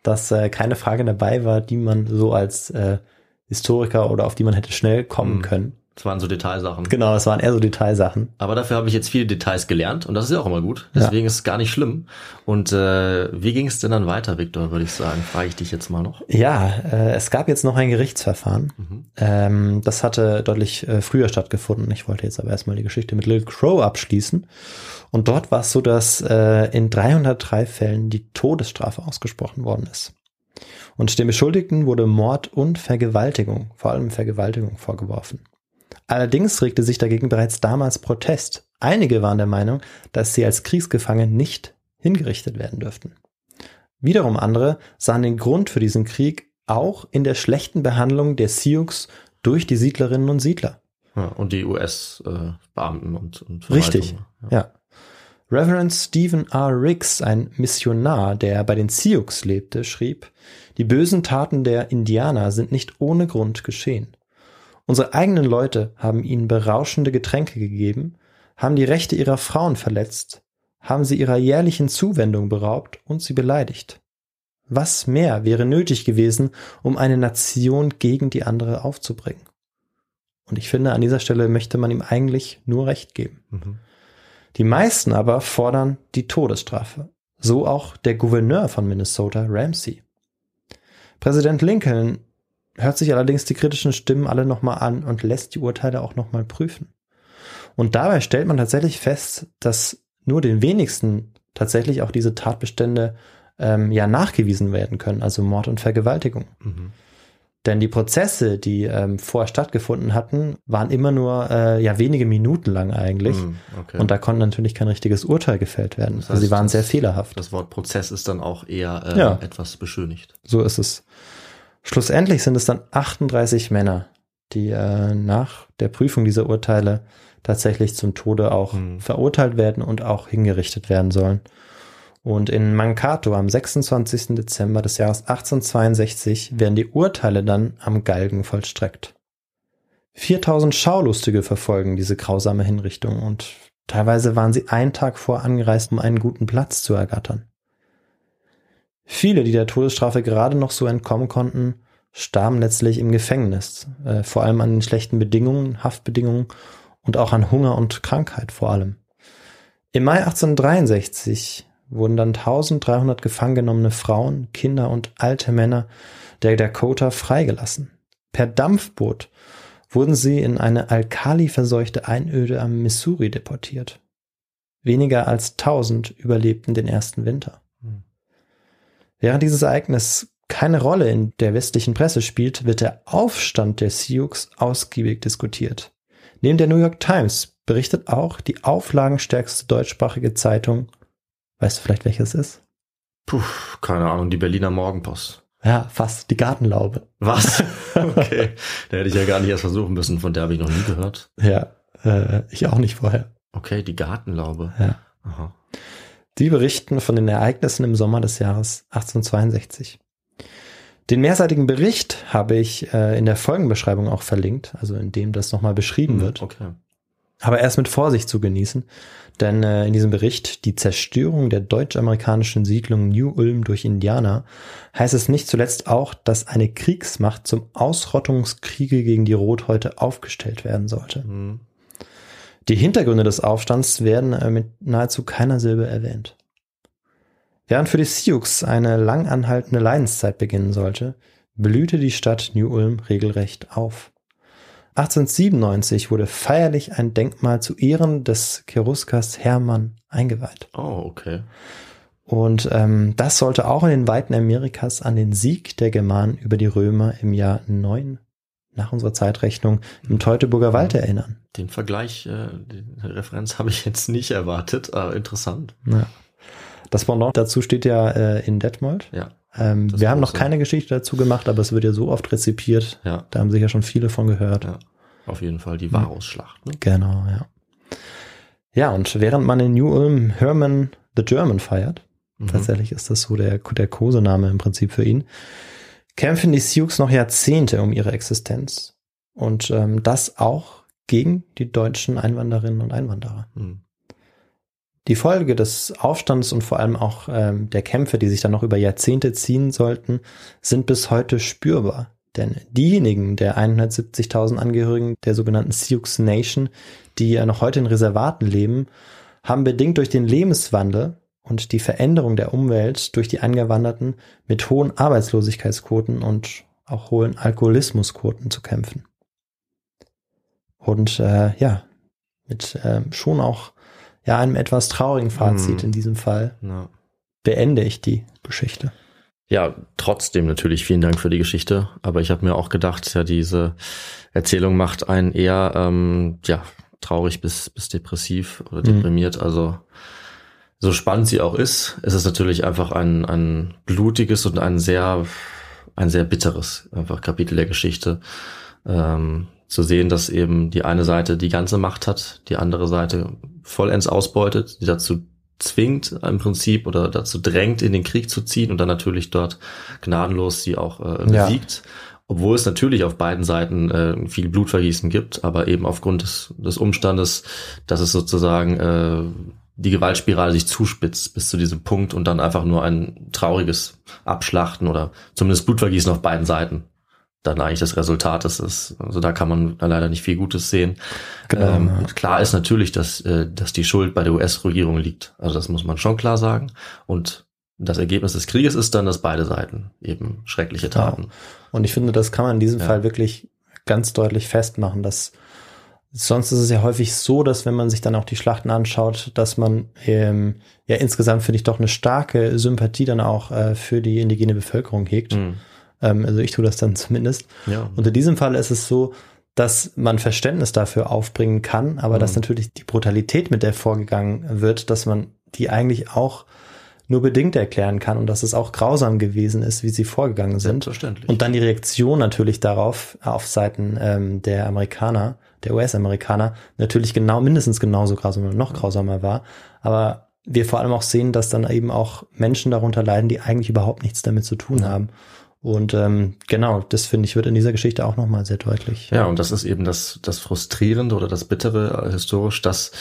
dass äh, keine Frage dabei war, die man so als äh, Historiker oder auf die man hätte schnell kommen Mhm. können. Das waren so Detailsachen. Genau, es waren eher so Detailsachen. Aber dafür habe ich jetzt viele Details gelernt und das ist ja auch immer gut. Deswegen ist es gar nicht schlimm. Und äh, wie ging es denn dann weiter, Victor, würde ich sagen? Frage ich dich jetzt mal noch. Ja, äh, es gab jetzt noch ein Gerichtsverfahren. Mhm. Ähm, das hatte deutlich äh, früher stattgefunden. Ich wollte jetzt aber erstmal die Geschichte mit Little Crow abschließen. Und dort war es so, dass äh, in 303 Fällen die Todesstrafe ausgesprochen worden ist. Und den Beschuldigten wurde Mord und Vergewaltigung, vor allem Vergewaltigung, vorgeworfen. Allerdings regte sich dagegen bereits damals Protest. Einige waren der Meinung, dass sie als Kriegsgefangene nicht hingerichtet werden dürften. Wiederum andere sahen den Grund für diesen Krieg auch in der schlechten Behandlung der Sioux durch die Siedlerinnen und Siedler. Ja, und die US-Beamten und, und Richtig, Verwaltung. ja. Reverend Stephen R. Riggs, ein Missionar, der bei den Sioux lebte, schrieb, die bösen Taten der Indianer sind nicht ohne Grund geschehen. Unsere eigenen Leute haben ihnen berauschende Getränke gegeben, haben die Rechte ihrer Frauen verletzt, haben sie ihrer jährlichen Zuwendung beraubt und sie beleidigt. Was mehr wäre nötig gewesen, um eine Nation gegen die andere aufzubringen? Und ich finde, an dieser Stelle möchte man ihm eigentlich nur Recht geben. Mhm. Die meisten aber fordern die Todesstrafe. So auch der Gouverneur von Minnesota, Ramsey. Präsident Lincoln hört sich allerdings die kritischen Stimmen alle nochmal an und lässt die Urteile auch nochmal prüfen. Und dabei stellt man tatsächlich fest, dass nur den wenigsten tatsächlich auch diese Tatbestände ähm, ja nachgewiesen werden können, also Mord und Vergewaltigung. Mhm. Denn die Prozesse, die ähm, vorher stattgefunden hatten, waren immer nur äh, ja wenige Minuten lang eigentlich. Mhm, okay. Und da konnte natürlich kein richtiges Urteil gefällt werden. Das also sie heißt, waren das- sehr fehlerhaft. das Wort Prozess ist dann auch eher äh, Ja. etwas beschönigt. So ist es. Schlussendlich sind es dann 38 Männer, die äh, nach der Prüfung dieser Urteile tatsächlich zum Tode auch Hm. verurteilt werden und auch hingerichtet werden sollen. Und in Mankato am 26. Dezember des Jahres 1862 werden die Urteile dann am Galgen vollstreckt. 4000 Schaulustige verfolgen diese grausame Hinrichtung und teilweise waren sie einen Tag vor angereist, um einen guten Platz zu ergattern. Viele, die der Todesstrafe gerade noch so entkommen konnten, starben letztlich im Gefängnis, äh, vor allem an den schlechten Bedingungen, Haftbedingungen und auch an Hunger und Krankheit vor allem. Im Mai 1863 wurden dann 1300 gefangen genommene Frauen, Kinder und alte Männer der Dakota freigelassen. Per Dampfboot wurden sie in eine alkaliverseuchte Einöde am Missouri deportiert. Weniger als 1000 überlebten den ersten Winter. Während dieses Ereignis keine Rolle in der westlichen Presse spielt, wird der Aufstand der Sioux ausgiebig diskutiert. Neben der New York Times berichtet auch die auflagenstärkste deutschsprachige Zeitung, weißt du vielleicht welches ist? Puh, keine Ahnung, die Berliner Morgenpost. Ja, fast die Gartenlaube. Was? [laughs] Okay. da hätte ich ja gar nicht erst versuchen müssen, von der habe ich noch nie gehört. Ja, äh, ich auch nicht vorher. Okay, die Gartenlaube. Ja. Aha. Die berichten von den Ereignissen im Sommer des Jahres 1862. Den mehrseitigen Bericht habe ich äh, in der Folgenbeschreibung auch verlinkt, also in dem das nochmal beschrieben wird. Okay. Aber erst mit Vorsicht zu genießen, denn äh, in diesem Bericht die Zerstörung der deutsch-amerikanischen Siedlung New Ulm durch Indianer heißt es nicht zuletzt auch, dass eine Kriegsmacht zum Ausrottungskriege gegen die Rothäute aufgestellt werden sollte. Hm. Die Hintergründe des Aufstands werden äh, mit nahezu keiner Silbe erwähnt. Während für die Sioux eine lang anhaltende Leidenszeit beginnen sollte, blühte die Stadt New Ulm regelrecht auf. 1897 wurde feierlich ein Denkmal zu Ehren des Cheruskers Hermann eingeweiht. Oh, okay. Und ähm, das sollte auch in den Weiten Amerikas an den Sieg der Germanen über die Römer im Jahr 9 nach unserer Zeitrechnung im Teutoburger Wald erinnern. Den Vergleich, äh, die Referenz habe ich jetzt nicht erwartet, aber interessant. Ja. Das Pendant dazu steht ja äh, in Detmold. Ja. Ähm, wir haben noch große. keine Geschichte dazu gemacht, aber es wird ja so oft rezipiert. Ja. Da haben sicher schon viele von gehört. Ja. Auf jeden Fall die Varusschlacht. Ne? Genau, ja. Ja, und während man in New Ulm Herman the German feiert, Mhm. tatsächlich ist das so der, der Kosename im Prinzip für ihn, kämpfen die Sioux noch Jahrzehnte um ihre Existenz. Und ähm, das auch gegen die deutschen Einwanderinnen und Einwanderer. Mhm. Die Folge des Aufstands und vor allem auch ähm, der Kämpfe, die sich dann noch über Jahrzehnte ziehen sollten, sind bis heute spürbar. Denn diejenigen der 170.000 Angehörigen der sogenannten Sioux Nation, die ja noch heute in Reservaten leben, haben bedingt durch den Lebenswandel und die Veränderung der Umwelt durch die Eingewanderten mit hohen Arbeitslosigkeitsquoten und auch hohen Alkoholismusquoten zu kämpfen. Und äh, ja, mit ähm, schon auch ja einem etwas traurigen Fazit Mhm. in diesem Fall Ja. beende ich die Geschichte. Ja, trotzdem natürlich vielen Dank für die Geschichte. Aber ich habe mir auch gedacht, ja, diese Erzählung macht einen eher ähm, ja traurig bis bis depressiv oder Mhm. deprimiert. Also so spannend sie auch ist, ist es natürlich einfach ein ein blutiges und ein sehr ein sehr bitteres einfach Kapitel der Geschichte. Ähm, zu sehen, dass eben die eine Seite die ganze Macht hat, die andere Seite vollends ausbeutet, die dazu zwingt im Prinzip oder dazu drängt, in den Krieg zu ziehen und dann natürlich dort gnadenlos sie auch äh, Ja. besiegt. Obwohl es natürlich auf beiden Seiten äh, viel Blutvergießen gibt, aber eben aufgrund des, des Umstandes, dass es sozusagen äh, die Gewaltspirale sich zuspitzt bis zu diesem Punkt und dann einfach nur ein trauriges Abschlachten oder zumindest Blutvergießen auf beiden Seiten dann eigentlich das Resultat ist. ist. Also da kann man leider nicht viel Gutes sehen. Genau, ähm, ja. Klar ist natürlich, dass, äh, dass die Schuld bei der US-Regierung liegt. Also das muss man schon klar sagen. Und das Ergebnis des Krieges ist dann, dass beide Seiten eben schreckliche. Taten. Und ich finde, das kann man in diesem Ja. Fall wirklich ganz deutlich festmachen, dass sonst ist es ja häufig so, dass wenn man sich dann auch die Schlachten anschaut, dass man ähm, ja insgesamt finde ich doch eine starke Sympathie dann auch äh, für die indigene Bevölkerung hegt. Mhm. Ähm, also ich tue das dann [laughs] zumindest. Ja. Und in diesem Fall ist es so, dass man Verständnis dafür aufbringen kann, aber dass Mhm. natürlich die Brutalität, mit der vorgegangen wird, dass man die eigentlich auch nur bedingt erklären kann und dass es auch grausam gewesen ist, wie sie vorgegangen sind. Selbstverständlich. Und dann die Reaktion natürlich darauf auf Seiten ähm, der Amerikaner, der US-Amerikaner, natürlich genau, mindestens genauso grausam oder noch grausamer war. Aber wir vor allem auch sehen, dass dann eben auch Menschen darunter leiden, die eigentlich überhaupt nichts damit zu tun haben. Und ähm, genau, das finde ich, wird in dieser Geschichte auch nochmal sehr deutlich. Ja, und das ist eben das, das Frustrierende oder das Bittere historisch, dass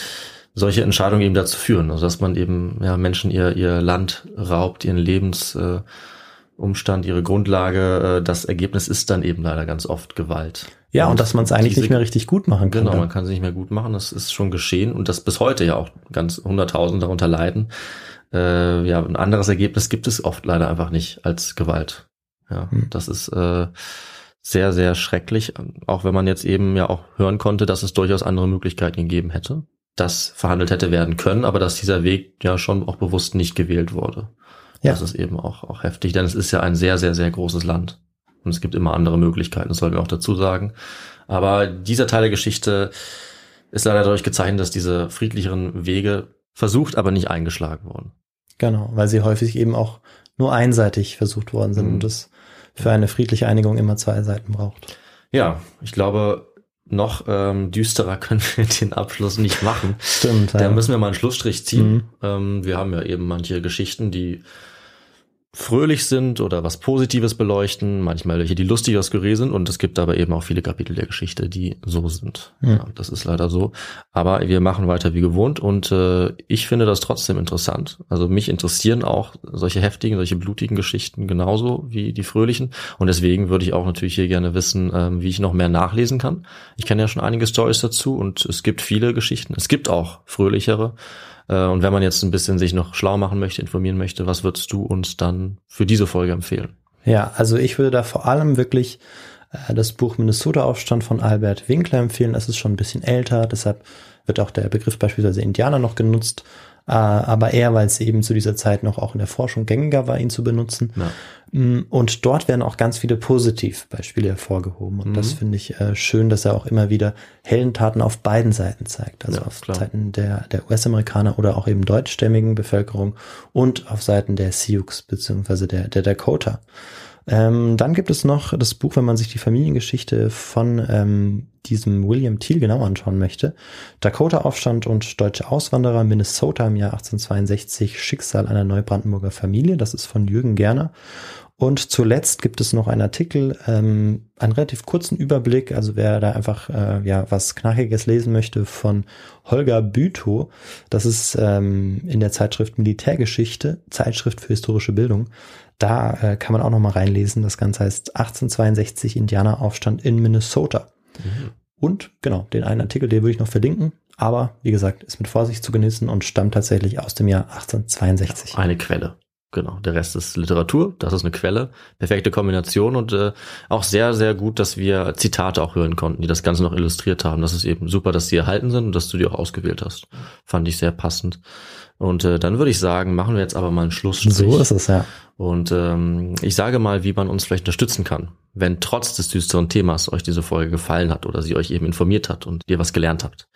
solche Entscheidungen eben dazu führen, also dass man eben ja, Menschen ihr, ihr Land raubt, ihren Lebensumstand, äh, ihre Grundlage. Äh, das Ergebnis ist dann eben leider ganz oft Gewalt. Ja, und, dass man es eigentlich diese- nicht mehr richtig gut machen kann. Genau, dann. man kann es nicht mehr gut machen. Das ist schon geschehen und das bis heute ja auch ganz hunderttausend darunter leiden. Äh, ja, ein anderes Ergebnis gibt es oft leider einfach nicht als Gewalt. Ja, Hm. das ist äh, sehr, sehr schrecklich. Auch wenn man jetzt eben ja auch hören konnte, dass es durchaus andere Möglichkeiten gegeben hätte, dass verhandelt hätte werden können, aber dass dieser Weg ja schon auch bewusst nicht gewählt wurde. Ja. Das ist eben auch, auch heftig, denn es ist ja ein sehr, sehr, sehr großes Land. Und es gibt immer andere Möglichkeiten, das sollten wir auch dazu sagen. Aber dieser Teil der Geschichte ist leider dadurch gezeichnet, dass diese friedlicheren Wege versucht, aber nicht eingeschlagen wurden. Genau, weil sie häufig eben auch nur einseitig versucht worden sind Mhm. und es für eine friedliche Einigung immer zwei Seiten braucht. Ja, ich glaube, noch ähm, düsterer [laughs] können wir den Abschluss nicht machen. Stimmt. Da müssen wir mal einen Schlussstrich ziehen. Mhm. Ähm, wir haben ja eben manche Geschichten, die fröhlich sind oder was Positives beleuchten, manchmal welche, die lustig oder skurril sind und es gibt aber eben auch viele Kapitel der Geschichte, die so sind. Mhm. Ja, das ist leider so. Aber wir machen weiter wie gewohnt und äh, ich finde das trotzdem interessant. Also mich interessieren auch solche heftigen, solche blutigen Geschichten genauso wie die fröhlichen und deswegen würde ich auch natürlich hier gerne wissen, ähm, wie ich noch mehr nachlesen kann. Ich kenne ja schon einige Stories dazu und es gibt viele Geschichten. Es gibt auch fröhlichere. Äh, Und wenn man jetzt ein bisschen sich noch schlau machen möchte, informieren möchte, was würdest du uns dann für diese Folge empfehlen? Ja, also ich würde da vor allem wirklich äh, das Buch Minnesota-Aufstand von Albert Winkler empfehlen. Das ist schon ein bisschen älter, deshalb wird auch der Begriff beispielsweise Indianer noch genutzt. Äh, aber eher, weil es eben zu dieser Zeit noch auch in der Forschung gängiger war, ihn zu benutzen. Ja. Mm, Und dort werden auch ganz viele Positivbeispiele hervorgehoben. Und das Mhm. finde ich äh, schön, dass er auch immer wieder Heldentaten auf beiden Seiten zeigt. Also Ja, auf klar. Seiten der, der US-Amerikaner oder auch eben deutschstämmigen Bevölkerung und auf Seiten der Sioux beziehungsweise der, der Dakota. Ähm, dann gibt es noch das Buch, wenn man sich die Familiengeschichte von ähm, diesem William Thiel genau anschauen möchte. Dakota-Aufstand und deutsche Auswanderer, Minnesota im Jahr 1862, Schicksal einer Neubrandenburger Familie. Das ist von Jürgen Gerner. Und zuletzt gibt es noch einen Artikel, ähm, einen relativ kurzen Überblick, also wer da einfach äh, ja was Knackiges lesen möchte, von Holger Bütow. Das ist ähm, in der Zeitschrift Militärgeschichte, Zeitschrift für historische Bildung. Da äh, kann man auch noch mal reinlesen. Das Ganze heißt 1862 Indianeraufstand in Minnesota. Und genau, den einen Artikel, den würde ich noch verlinken. Aber wie gesagt, ist mit Vorsicht zu genießen und stammt tatsächlich aus dem Jahr 1862. Eine Quelle. Genau, der Rest ist Literatur, das ist eine Quelle, perfekte Kombination und äh, auch sehr, sehr gut, dass wir Zitate auch hören konnten, die das Ganze noch illustriert haben. Das ist eben super, dass die erhalten sind und dass du die auch ausgewählt hast. Fand ich sehr passend. Und äh, dann würde ich sagen, machen wir jetzt aber mal einen Schlussstrich. So ist es, ja. Und ähm, ich sage mal, wie man uns vielleicht unterstützen kann, wenn trotz des düsteren Themas euch diese Folge gefallen hat oder sie euch eben informiert hat und ihr was gelernt habt.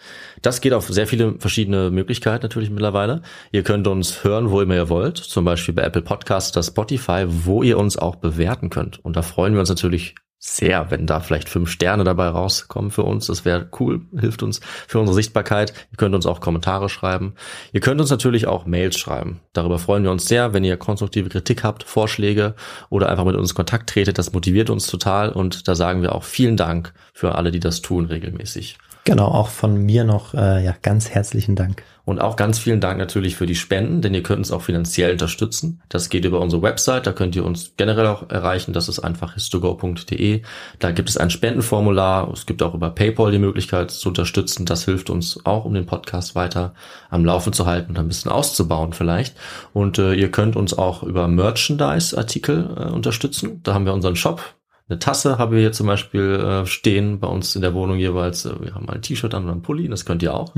Das geht auf sehr viele verschiedene Möglichkeiten natürlich mittlerweile. Ihr könnt uns hören, wo immer ihr wollt, zum Beispiel bei Apple Podcasts oder Spotify, wo ihr uns auch bewerten könnt. Und da freuen wir uns natürlich sehr, wenn da vielleicht fünf Sterne dabei rauskommen für uns. Das wäre cool, hilft uns für unsere Sichtbarkeit. Ihr könnt uns auch Kommentare schreiben. Ihr könnt uns natürlich auch Mails schreiben. Darüber freuen wir uns sehr, wenn ihr konstruktive Kritik habt, Vorschläge oder einfach mit uns in Kontakt tretet. Das motiviert uns total und da sagen wir auch vielen Dank für alle, die das tun regelmäßig. Genau, auch von mir noch äh, ja ganz herzlichen Dank. Und auch ganz vielen Dank natürlich für die Spenden, denn ihr könnt uns auch finanziell unterstützen. Das geht über unsere Website, da könnt ihr uns generell auch erreichen. Das ist einfach histogo.de. Da gibt es ein Spendenformular. Es gibt auch über PayPal die Möglichkeit zu unterstützen. Das hilft uns auch, um den Podcast weiter am Laufen zu halten und ein bisschen auszubauen vielleicht. Und äh, ihr könnt uns auch über Merchandise-Artikel äh, unterstützen. Da haben wir unseren Shop. Eine Tasse haben wir hier zum Beispiel äh, stehen bei uns in der Wohnung jeweils. Äh, Wir haben mal ein T-Shirt an und einen Pulli, das könnt ihr auch.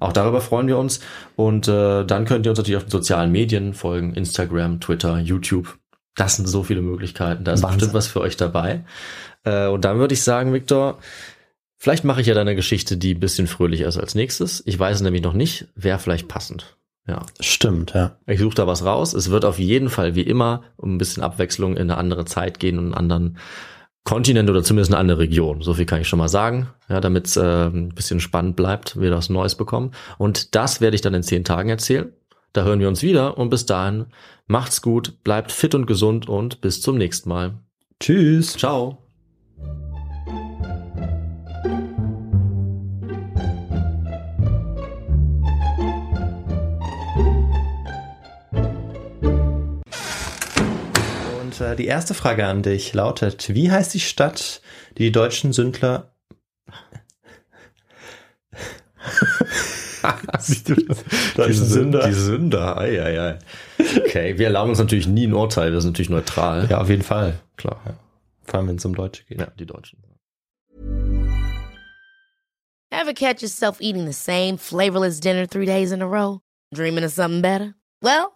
Auch darüber freuen wir uns. Und äh, dann könnt ihr uns natürlich auf den sozialen Medien folgen, Instagram, Twitter, YouTube. Das sind so viele Möglichkeiten. Da ist Wahnsinn. bestimmt was für euch dabei. Äh, und dann würde ich sagen, Viktor, vielleicht mache ich ja deine Geschichte, die ein bisschen fröhlicher ist als nächstes. Ich weiß es nämlich noch nicht, wäre vielleicht passend. Ja. Stimmt, ja. Ich suche da was raus. Es wird auf jeden Fall wie immer um ein bisschen Abwechslung in eine andere Zeit gehen und einen anderen Kontinent oder zumindest eine andere Region. So viel kann ich schon mal sagen, ja, damit es äh, ein bisschen spannend bleibt, wir was Neues bekommen. Und das werde ich dann in zehn Tagen erzählen. Da hören wir uns wieder und bis dahin macht's gut, bleibt fit und gesund und bis zum nächsten Mal. Tschüss. Ciao. Und äh, die erste Frage an dich lautet, wie heißt die Stadt, die die deutschen Sündler... [laughs] [laughs] Die Sünder. Die Sünder, ei, ei, ei. Okay, wir erlauben uns natürlich nie ein Urteil, wir sind natürlich neutral. Ja, auf jeden Fall. klar. Vor allem, wenn es um Deutsche geht. Ja, die Deutschen. Ever catch yourself eating the same flavorless dinner three days in a row? Dreaming of something better? Well,